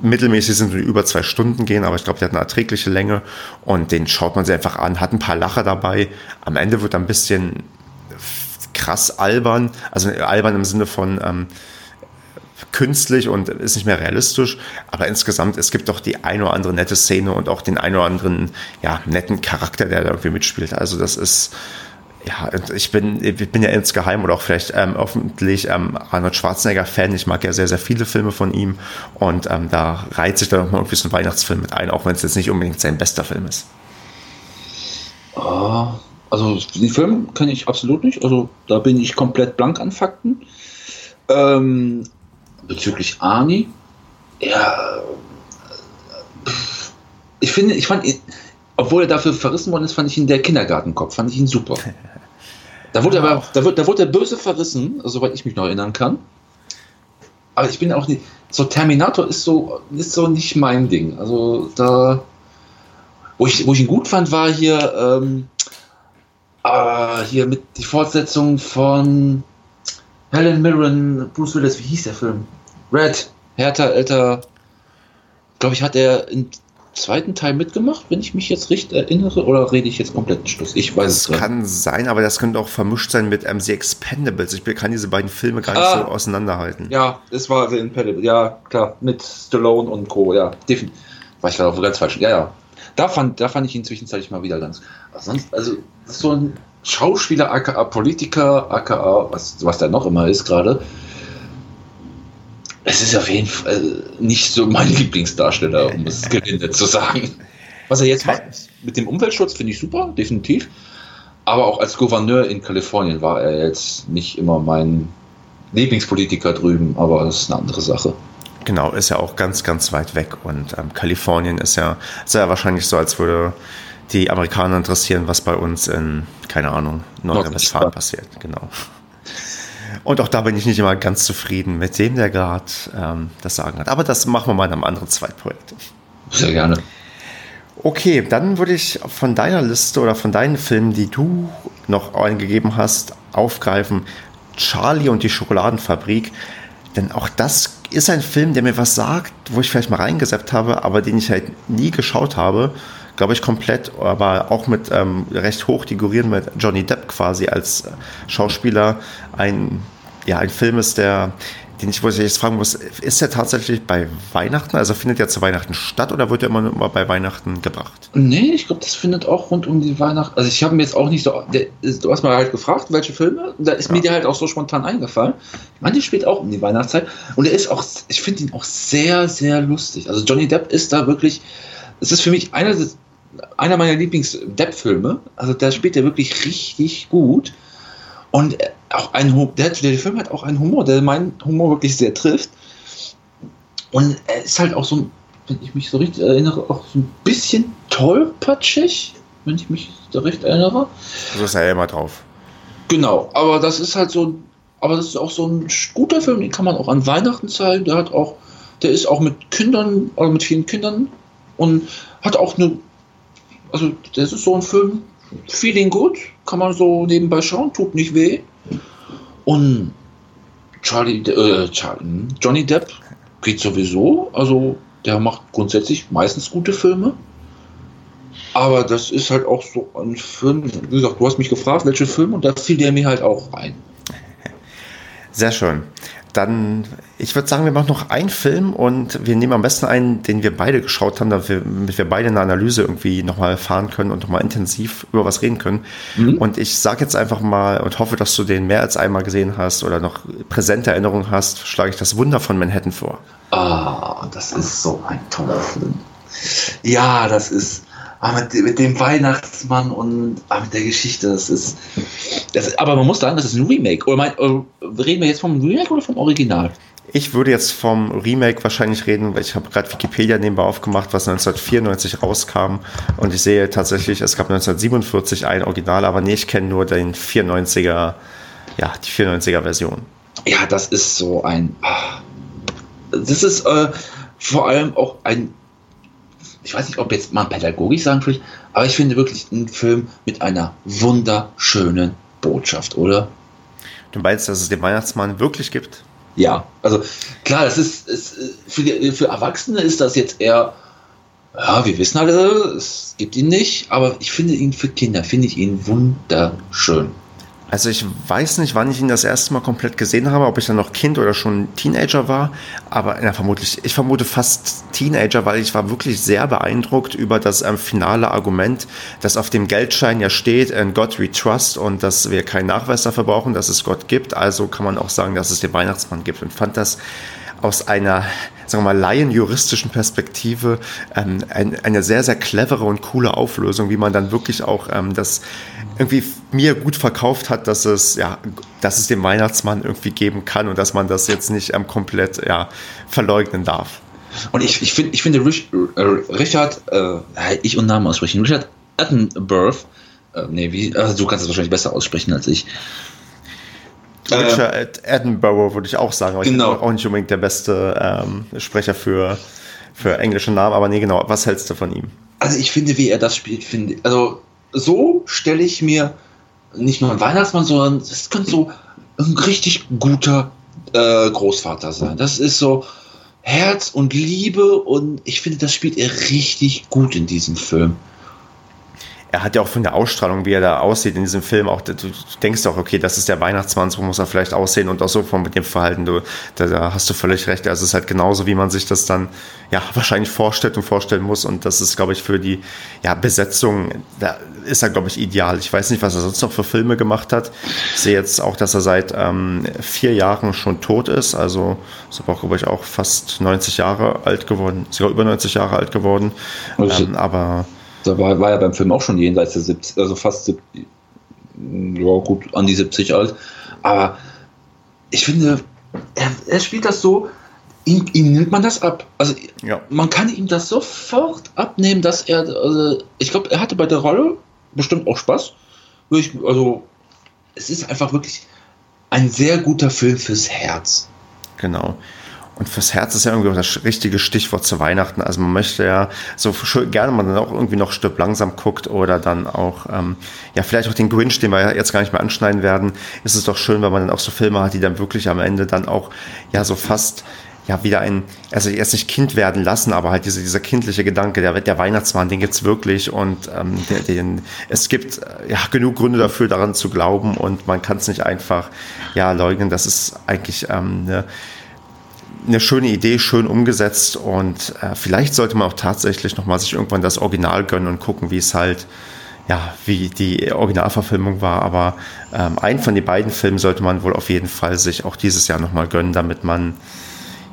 mittelmäßig sind und über zwei Stunden gehen, aber ich glaube, der hat eine erträgliche Länge und den schaut man sich einfach an, hat ein paar Lacher dabei. Am Ende wird ein bisschen krass albern, also albern im Sinne von ähm, künstlich und ist nicht mehr realistisch, aber insgesamt, es gibt doch die eine oder andere nette Szene und auch den einen oder anderen, ja, netten Charakter, der da irgendwie mitspielt. Also das ist, ja, ich bin, ich bin ja insgeheim oder auch vielleicht ähm, öffentlich ähm, Arnold Schwarzenegger-Fan. Ich mag ja sehr, sehr viele Filme von ihm und ähm, da reiht sich da nochmal irgendwie so ein Weihnachtsfilm mit ein, auch wenn es jetzt nicht unbedingt sein bester Film ist. Oh, also den Film kenne ich absolut nicht. Also da bin ich komplett blank an Fakten. Ähm, bezüglich Arnie, ja, ich finde, ich fand ihn, obwohl er dafür verrissen worden ist, fand ich ihn der Kindergartenkopf, fand ich ihn super. Da wurde aber, da wird, da wurde der böse verrissen, soweit ich mich noch erinnern kann. Aber ich bin auch nicht, so Terminator ist so, ist so nicht mein Ding. Also da, wo ich, wo ich ihn gut fand, war hier, ähm, äh, hier mit die Fortsetzung von Helen Mirren, Bruce Willis, wie hieß der Film? Red, härter, älter. Glaube ich, hat er im zweiten Teil mitgemacht, wenn ich mich jetzt richtig erinnere, oder rede ich jetzt komplett Schluss? Ich weiß es Das kann sein, aber das könnte auch vermischt sein mit ähm, The Expendables. Ich kann diese beiden Filme gar nicht ah, so auseinanderhalten. Ja, es war The Expendables, ja, klar, mit Stallone und Co., ja, definitiv. War ich gerade auf ganz falsch. Ja, ja, da fand, da fand ich ihn zwischenzeitlich mal wieder ganz. Sonst, also so ein Schauspieler, aka Politiker, aka was, was der noch immer ist gerade. Es ist auf jeden Fall nicht so mein Lieblingsdarsteller, um es gelinde zu sagen. Was er jetzt macht mit dem Umweltschutz finde ich super, definitiv. Aber auch als Gouverneur in Kalifornien war er jetzt nicht immer mein Lieblingspolitiker drüben, aber das ist eine andere Sache. Genau, ist ja auch ganz, ganz weit weg. Und ähm, Kalifornien ist ja sehr wahrscheinlich so, als würde die Amerikaner interessieren, was bei uns in, keine Ahnung, Nordrhein-Westfalen passiert. Genau. Und auch da bin ich nicht immer ganz zufrieden mit dem, der gerade ähm, das Sagen hat. Aber das machen wir mal in einem anderen Zweitprojekt. Sehr gerne. Okay, dann würde ich von deiner Liste oder von deinen Filmen, die du noch eingegeben hast, aufgreifen. Charlie und die Schokoladenfabrik. Denn auch das ist ein Film, der mir was sagt, wo ich vielleicht mal reingeseppt habe, aber den ich halt nie geschaut habe. Glaube ich komplett, aber auch mit ähm, recht hoch figurieren mit Johnny Depp quasi als Schauspieler. Ein, ja, ein Film ist, der den ich, wo ich jetzt fragen muss, ist der tatsächlich bei Weihnachten? Also findet der zu Weihnachten statt oder wird er immer nur bei Weihnachten gebracht? Nee, ich glaube, das findet auch rund um die Weihnachten. Also ich habe mir jetzt auch nicht so. Der, du hast mal halt gefragt, welche Filme. Da ist ja. mir der halt auch so spontan eingefallen. Ich meine, der spielt auch um die Weihnachtszeit. Und er ist auch, ich finde ihn auch sehr, sehr lustig. Also Johnny Depp ist da wirklich. Es ist für mich einer, einer meiner Lieblings-Depp-Filme. Also da spielt er wirklich richtig gut. Und auch ein der, der Film hat auch einen Humor, der meinen Humor wirklich sehr trifft. Und er ist halt auch so, wenn ich mich so richtig erinnere, auch so ein bisschen tollpatschig, wenn ich mich da recht erinnere. So ist er ja immer drauf. Genau, aber das ist halt so, aber das ist auch so ein guter Film, den kann man auch an Weihnachten zeigen. Der hat auch, der ist auch mit Kindern, also mit vielen Kindern und hat auch eine, also das ist so ein Film, Feeling gut, kann man so nebenbei schauen, tut nicht weh. Und Charlie, äh, Charlie, hm, Johnny Depp geht sowieso, also der macht grundsätzlich meistens gute Filme. Aber das ist halt auch so ein Film, wie gesagt, du hast mich gefragt, welche Filme, und da fiel der mir halt auch rein. Sehr schön. Dann, ich würde sagen, wir machen noch einen Film und wir nehmen am besten einen, den wir beide geschaut haben, damit wir, damit wir beide eine Analyse irgendwie nochmal fahren können und nochmal intensiv über was reden können. Mhm. Und ich sage jetzt einfach mal und hoffe, dass du den mehr als einmal gesehen hast oder noch präsente Erinnerungen hast, schlage ich das Wunder von Manhattan vor. Ah, das ist so ein toller Film. Ja, das ist ah, mit, mit, dem Weihnachtsmann und ah, mit der Geschichte, das ist, das Aber man muss sagen, das ist ein Remake. Oder mein, äh, reden wir jetzt vom Remake oder vom Original? Ich würde jetzt vom Remake wahrscheinlich reden, weil ich habe gerade Wikipedia nebenbei aufgemacht, was 1994 rauskam. Und ich sehe tatsächlich, es gab 1947 ein Original, aber nee, ich kenne nur den 94er, ja, die 94er Version. Ja, das ist so ein. Das ist äh, vor allem auch ein ich weiß nicht, ob jetzt mal pädagogisch sagen spricht, aber ich finde wirklich einen Film mit einer wunderschönen Botschaft, oder? Du meinst, dass es den Weihnachtsmann wirklich gibt? Ja, also klar, das ist, ist für, die, für Erwachsene ist das jetzt eher, ja, wir wissen alle, es gibt ihn nicht, aber ich finde ihn für Kinder, finde ich ihn wunderschön. Also ich weiß nicht, wann ich ihn das erste Mal komplett gesehen habe, ob ich dann noch Kind oder schon Teenager war, aber ja, vermutlich, ich vermute fast Teenager, weil ich war wirklich sehr beeindruckt über das ähm, finale Argument, das auf dem Geldschein ja steht, in God we trust und dass wir keinen Nachweis dafür brauchen, dass es Gott gibt, also kann man auch sagen, dass es den Weihnachtsmann gibt und fand das aus einer, sagen wir mal, laienjuristischen Perspektive ähm, ein, eine sehr, sehr clevere und coole Auflösung, wie man dann wirklich auch ähm, das irgendwie mir gut verkauft hat, dass es, ja, dass es den Weihnachtsmann irgendwie geben kann und dass man das jetzt nicht ähm, komplett ja, verleugnen darf. Und ich, ich, find, ich finde äh, Richard, äh, ich und Namen aussprechen, Richard Attenborough, äh, nee, wie, also du kannst es wahrscheinlich besser aussprechen als ich. Richard äh, Attenborough würde ich auch sagen, aber genau. ich bin auch nicht unbedingt der beste ähm, Sprecher für, für englische Namen, aber nee, genau, was hältst du von ihm? Also ich finde, wie er das spielt, finde also so stelle ich mir nicht nur einen Weihnachtsmann, sondern es könnte so ein richtig guter äh, Großvater sein. Das ist so Herz und Liebe und ich finde, das spielt er richtig gut in diesem Film er hat ja auch von der Ausstrahlung, wie er da aussieht in diesem Film, auch du denkst auch, okay, das ist der Weihnachtsmann, so muss er vielleicht aussehen und auch so von mit dem Verhalten, du, da, da, hast du völlig recht. Also es ist halt genauso, wie man sich das dann ja wahrscheinlich vorstellt und vorstellen muss. Und das ist, glaube ich, für die ja, Besetzung, da ist er, glaube ich, ideal. Ich weiß nicht, was er sonst noch für Filme gemacht hat. Ich sehe jetzt auch, dass er seit ähm, vier Jahren schon tot ist. Also ist aber auch, glaube ich, auch fast 90 Jahre alt geworden, sogar über 90 Jahre alt geworden. Also, ähm, aber da war, war er beim Film auch schon jenseits der 70, also fast 70, ja, gut, an die 70 alt. Aber ich finde, er, er spielt das so, ihm, ihm, nimmt man das ab. Also ja. man kann ihm das sofort abnehmen, dass er, also, ich glaube, er hatte bei der Rolle bestimmt auch Spaß. Ich, also es ist einfach wirklich ein sehr guter Film fürs Herz. Genau. Und fürs Herz ist ja irgendwie das richtige Stichwort zu Weihnachten. Also man möchte ja so gerne man dann auch irgendwie noch Stück langsam guckt oder dann auch, ähm, ja, vielleicht auch den Grinch, den wir jetzt gar nicht mehr anschneiden werden, ist es doch schön, wenn man dann auch so Filme hat, die dann wirklich am Ende dann auch, ja, so fast, ja, wieder ein, also erst nicht Kind werden lassen, aber halt diese, dieser kindliche Gedanke, der, der Weihnachtsmann, den gibt's wirklich und ähm, der, den, es gibt äh, ja genug Gründe dafür, daran zu glauben und man kann es nicht einfach ja leugnen. Das ist eigentlich ähm, eine eine schöne Idee, schön umgesetzt und äh, vielleicht sollte man auch tatsächlich nochmal sich irgendwann das Original gönnen und gucken, wie es halt, ja, wie die Originalverfilmung war. Aber ähm, einen von den beiden Filmen sollte man wohl auf jeden Fall sich auch dieses Jahr nochmal gönnen, damit man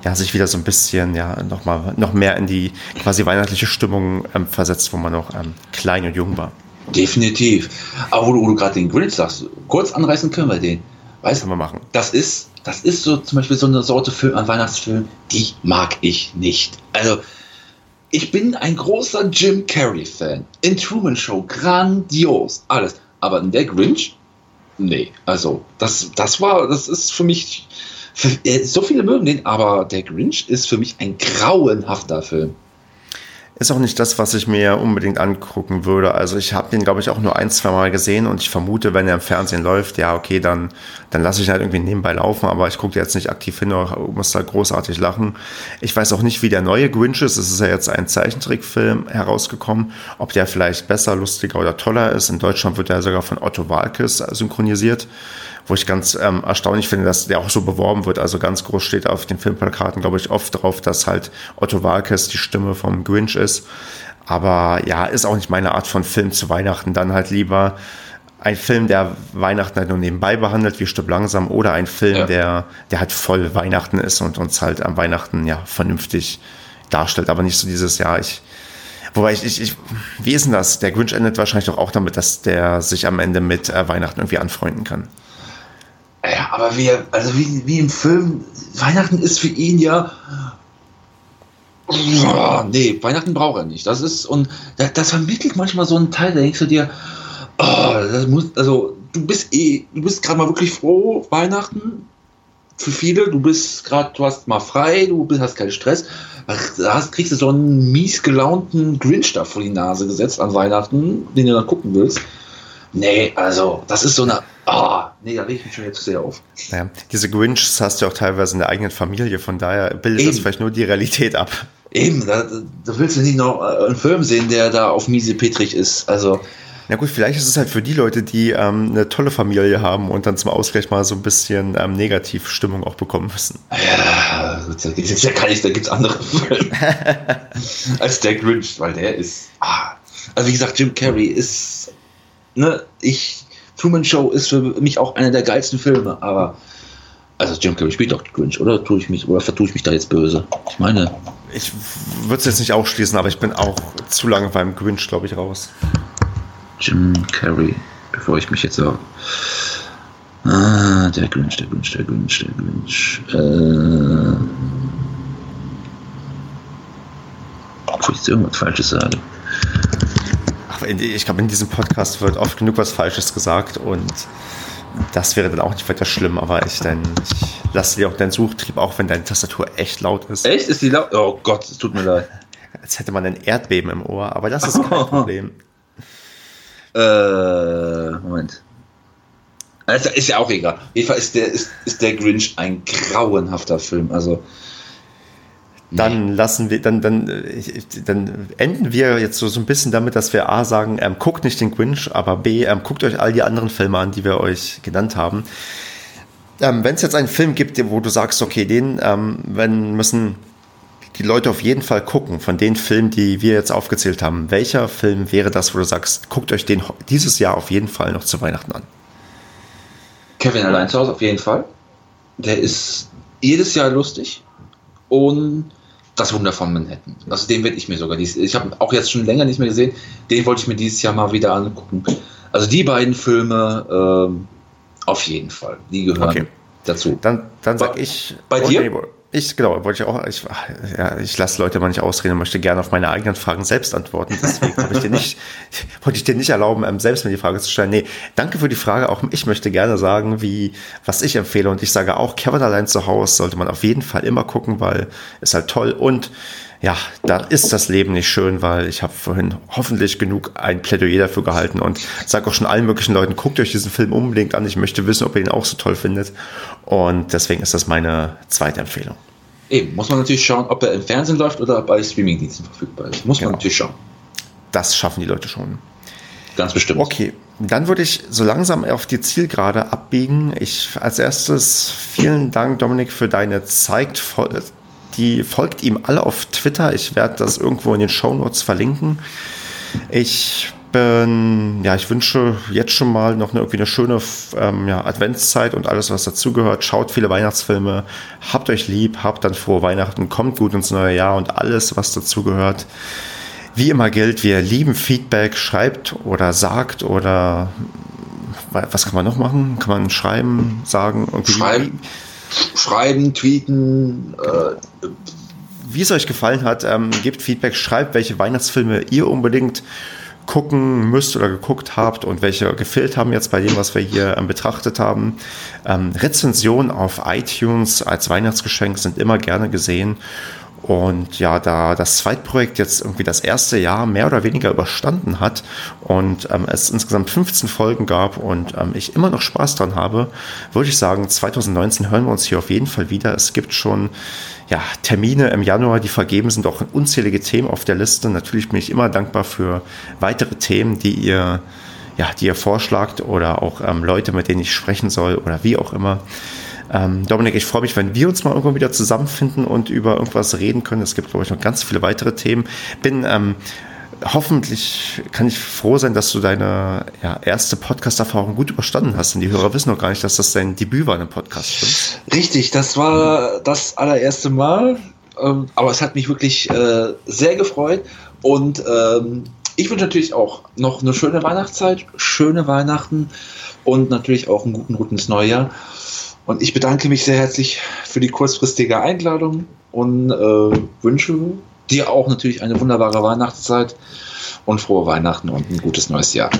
ja, sich wieder so ein bisschen, ja, nochmal, noch mehr in die quasi weihnachtliche Stimmung ähm, versetzt, wo man noch ähm, klein und jung war. Definitiv. Aber wo du, du gerade den Grinch sagst, kurz anreißen können wir den. Weißt du, wir machen. Das ist das ist so zum Beispiel so eine Sorte Film, ein Weihnachtsfilm, die mag ich nicht. Also, ich bin ein großer Jim Carrey-Fan. In Truman Show, grandios, alles. Aber in der Grinch, nee. Also, das, das war, das ist für mich, für, äh, so viele mögen den, aber der Grinch ist für mich ein grauenhafter Film. Ist auch nicht das, was ich mir unbedingt angucken würde. Also ich habe den, glaube ich, auch nur ein, zwei Mal gesehen und ich vermute, wenn er im Fernsehen läuft, ja, okay, dann, dann lasse ich ihn halt irgendwie nebenbei laufen, aber ich gucke jetzt nicht aktiv hin oder muss da großartig lachen. Ich weiß auch nicht, wie der neue Grinch ist. Es ist ja jetzt ein Zeichentrickfilm herausgekommen, ob der vielleicht besser, lustiger oder toller ist. In Deutschland wird er sogar von Otto Walkes synchronisiert wo ich ganz ähm, erstaunlich finde, dass der auch so beworben wird. Also ganz groß steht auf den Filmplakaten, glaube ich, oft drauf, dass halt Otto Walkes die Stimme vom Grinch ist. Aber ja, ist auch nicht meine Art von Film zu Weihnachten. Dann halt lieber ein Film, der Weihnachten halt nur nebenbei behandelt, wie Stück langsam, oder ein Film, ja. der, der halt voll Weihnachten ist und uns halt am Weihnachten ja vernünftig darstellt. Aber nicht so dieses, ja, ich, Wobei ich, ich, ich, wie ist denn das? Der Grinch endet wahrscheinlich doch auch damit, dass der sich am Ende mit äh, Weihnachten irgendwie anfreunden kann. Ja, aber wie, also wie, wie im Film, Weihnachten ist für ihn ja. Oh, nee, Weihnachten braucht er nicht. Das ist, und das, das vermittelt manchmal so einen Teil, da denkst du dir, oh, das muss, also du bist eh, du bist gerade mal wirklich froh, Weihnachten. Für viele, du bist gerade, du hast mal frei, du bist, hast keinen Stress. Da kriegst du so einen mies gelaunten Grinch da vor die Nase gesetzt an Weihnachten, den du dann gucken willst. Nee, also, das ist so eine Ah, nee, da reg ich mich schon jetzt sehr auf. Ja, diese Grinchs hast du auch teilweise in der eigenen Familie, von daher bildet Eben. das vielleicht nur die Realität ab. Eben, da, da willst du nicht noch äh, einen Film sehen, der da auf miese Petrich ist. Also. Na gut, vielleicht ist es halt für die Leute, die ähm, eine tolle Familie haben und dann zum Ausgleich mal so ein bisschen ähm, Negativstimmung auch bekommen müssen. Ja, da gibt es ja gar nicht, da gibt es andere Filme als der Grinch, weil der ist. Ah, also wie gesagt, Jim Carrey ist. Ne, ich Truman Show ist für mich auch einer der geilsten Filme, aber also Jim Carrey spielt doch Grinch, oder tue ich mich oder vertue ich mich da jetzt böse? Ich meine, ich würde es jetzt nicht ausschließen, aber ich bin auch zu lange beim Grinch, glaube ich, raus. Jim Carrey, bevor ich mich jetzt so Ah, der Grinch, der Grinch, der Grinch, der Grinch. Äh, bevor ich jetzt irgendwas Falsches sage ich glaube, in diesem Podcast wird oft genug was Falsches gesagt und das wäre dann auch nicht weiter schlimm, aber ich, dann, ich lasse dir auch deinen Suchtrieb, auch wenn deine Tastatur echt laut ist. Echt? Ist die laut? Oh Gott, es tut mir leid. Als hätte man ein Erdbeben im Ohr, aber das ist kein Problem. Äh, Moment. Also ist ja auch egal. Auf jeden Fall ist der, ist, ist der Grinch ein grauenhafter Film. Also dann lassen wir, dann, dann, dann enden wir jetzt so, so ein bisschen damit, dass wir A sagen, ähm, guckt nicht den Grinch, aber B, ähm, guckt euch all die anderen Filme an, die wir euch genannt haben. Ähm, Wenn es jetzt einen Film gibt, wo du sagst, okay, den ähm, wenn müssen die Leute auf jeden Fall gucken, von den Filmen, die wir jetzt aufgezählt haben, welcher Film wäre das, wo du sagst, guckt euch den dieses Jahr auf jeden Fall noch zu Weihnachten an? Kevin allein zu Hause auf jeden Fall. Der ist jedes Jahr lustig und das Wunder von Manhattan. Also den werde ich mir sogar dies. Ich habe auch jetzt schon länger nicht mehr gesehen. Den wollte ich mir dieses Jahr mal wieder angucken. Also die beiden Filme ähm, auf jeden Fall. Die gehören okay. dazu. Dann, dann sag ich. Bei dir? Ich, genau, wollte ich auch, ich, ja, ich lasse Leute mal nicht ausreden und möchte gerne auf meine eigenen Fragen selbst antworten. Deswegen ich dir nicht, wollte ich dir nicht erlauben, ähm, selbst mir die Frage zu stellen. Nee, danke für die Frage. Auch ich möchte gerne sagen, wie, was ich empfehle. Und ich sage auch, Kevin allein zu Hause sollte man auf jeden Fall immer gucken, weil ist halt toll. Und ja, da ist das Leben nicht schön, weil ich habe vorhin hoffentlich genug ein Plädoyer dafür gehalten und sage auch schon allen möglichen Leuten, guckt euch diesen Film unbedingt an. Ich möchte wissen, ob ihr ihn auch so toll findet. Und deswegen ist das meine zweite Empfehlung. Eben, muss man natürlich schauen, ob er im Fernsehen läuft oder bei Streamingdiensten verfügbar ist. Muss genau. man natürlich schauen. Das schaffen die Leute schon. Ganz bestimmt. Okay, dann würde ich so langsam auf die Zielgerade abbiegen. Ich als erstes vielen Dank, Dominik, für deine Zeit, die folgt ihm alle auf Twitter. Ich werde das irgendwo in den Show Notes verlinken. Ich bin, ja, ich wünsche jetzt schon mal noch eine, irgendwie eine schöne ähm, ja, Adventszeit und alles, was dazugehört. Schaut viele Weihnachtsfilme, habt euch lieb, habt dann frohe Weihnachten, kommt gut ins neue Jahr und alles, was dazugehört. Wie immer gilt, wir lieben Feedback, schreibt oder sagt oder was kann man noch machen? Kann man schreiben, sagen? Irgendwie schreiben schreiben, tweeten. Äh, Wie es euch gefallen hat, ähm, gebt Feedback, schreibt, welche Weihnachtsfilme ihr unbedingt gucken müsst oder geguckt habt und welche gefehlt haben jetzt bei dem, was wir hier ähm, betrachtet haben. Ähm, Rezensionen auf iTunes als Weihnachtsgeschenk sind immer gerne gesehen. Und ja, da das Zweitprojekt jetzt irgendwie das erste Jahr mehr oder weniger überstanden hat und ähm, es insgesamt 15 Folgen gab und ähm, ich immer noch Spaß dran habe, würde ich sagen, 2019 hören wir uns hier auf jeden Fall wieder. Es gibt schon ja, Termine im Januar, die vergeben sind, auch unzählige Themen auf der Liste. Natürlich bin ich immer dankbar für weitere Themen, die ihr ja, die ihr vorschlagt oder auch ähm, Leute, mit denen ich sprechen soll oder wie auch immer. Ähm, Dominik, ich freue mich, wenn wir uns mal irgendwann wieder zusammenfinden und über irgendwas reden können. Es gibt, glaube ich, noch ganz viele weitere Themen. Bin ähm, hoffentlich kann ich froh sein, dass du deine ja, erste Podcast-Erfahrung gut überstanden hast. Denn die Hörer wissen noch gar nicht, dass das dein Debüt war in einem Podcast. Stimmt? Richtig, das war das allererste Mal. Ähm, aber es hat mich wirklich äh, sehr gefreut. Und ähm, ich wünsche natürlich auch noch eine schöne Weihnachtszeit, schöne Weihnachten und natürlich auch einen guten Rutsch ins neue Jahr. Und ich bedanke mich sehr herzlich für die kurzfristige Einladung und äh, wünsche dir auch natürlich eine wunderbare Weihnachtszeit und frohe Weihnachten und ein gutes neues Jahr.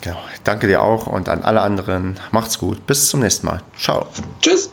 Genau. Danke dir auch und an alle anderen. Macht's gut. Bis zum nächsten Mal. Ciao. Tschüss.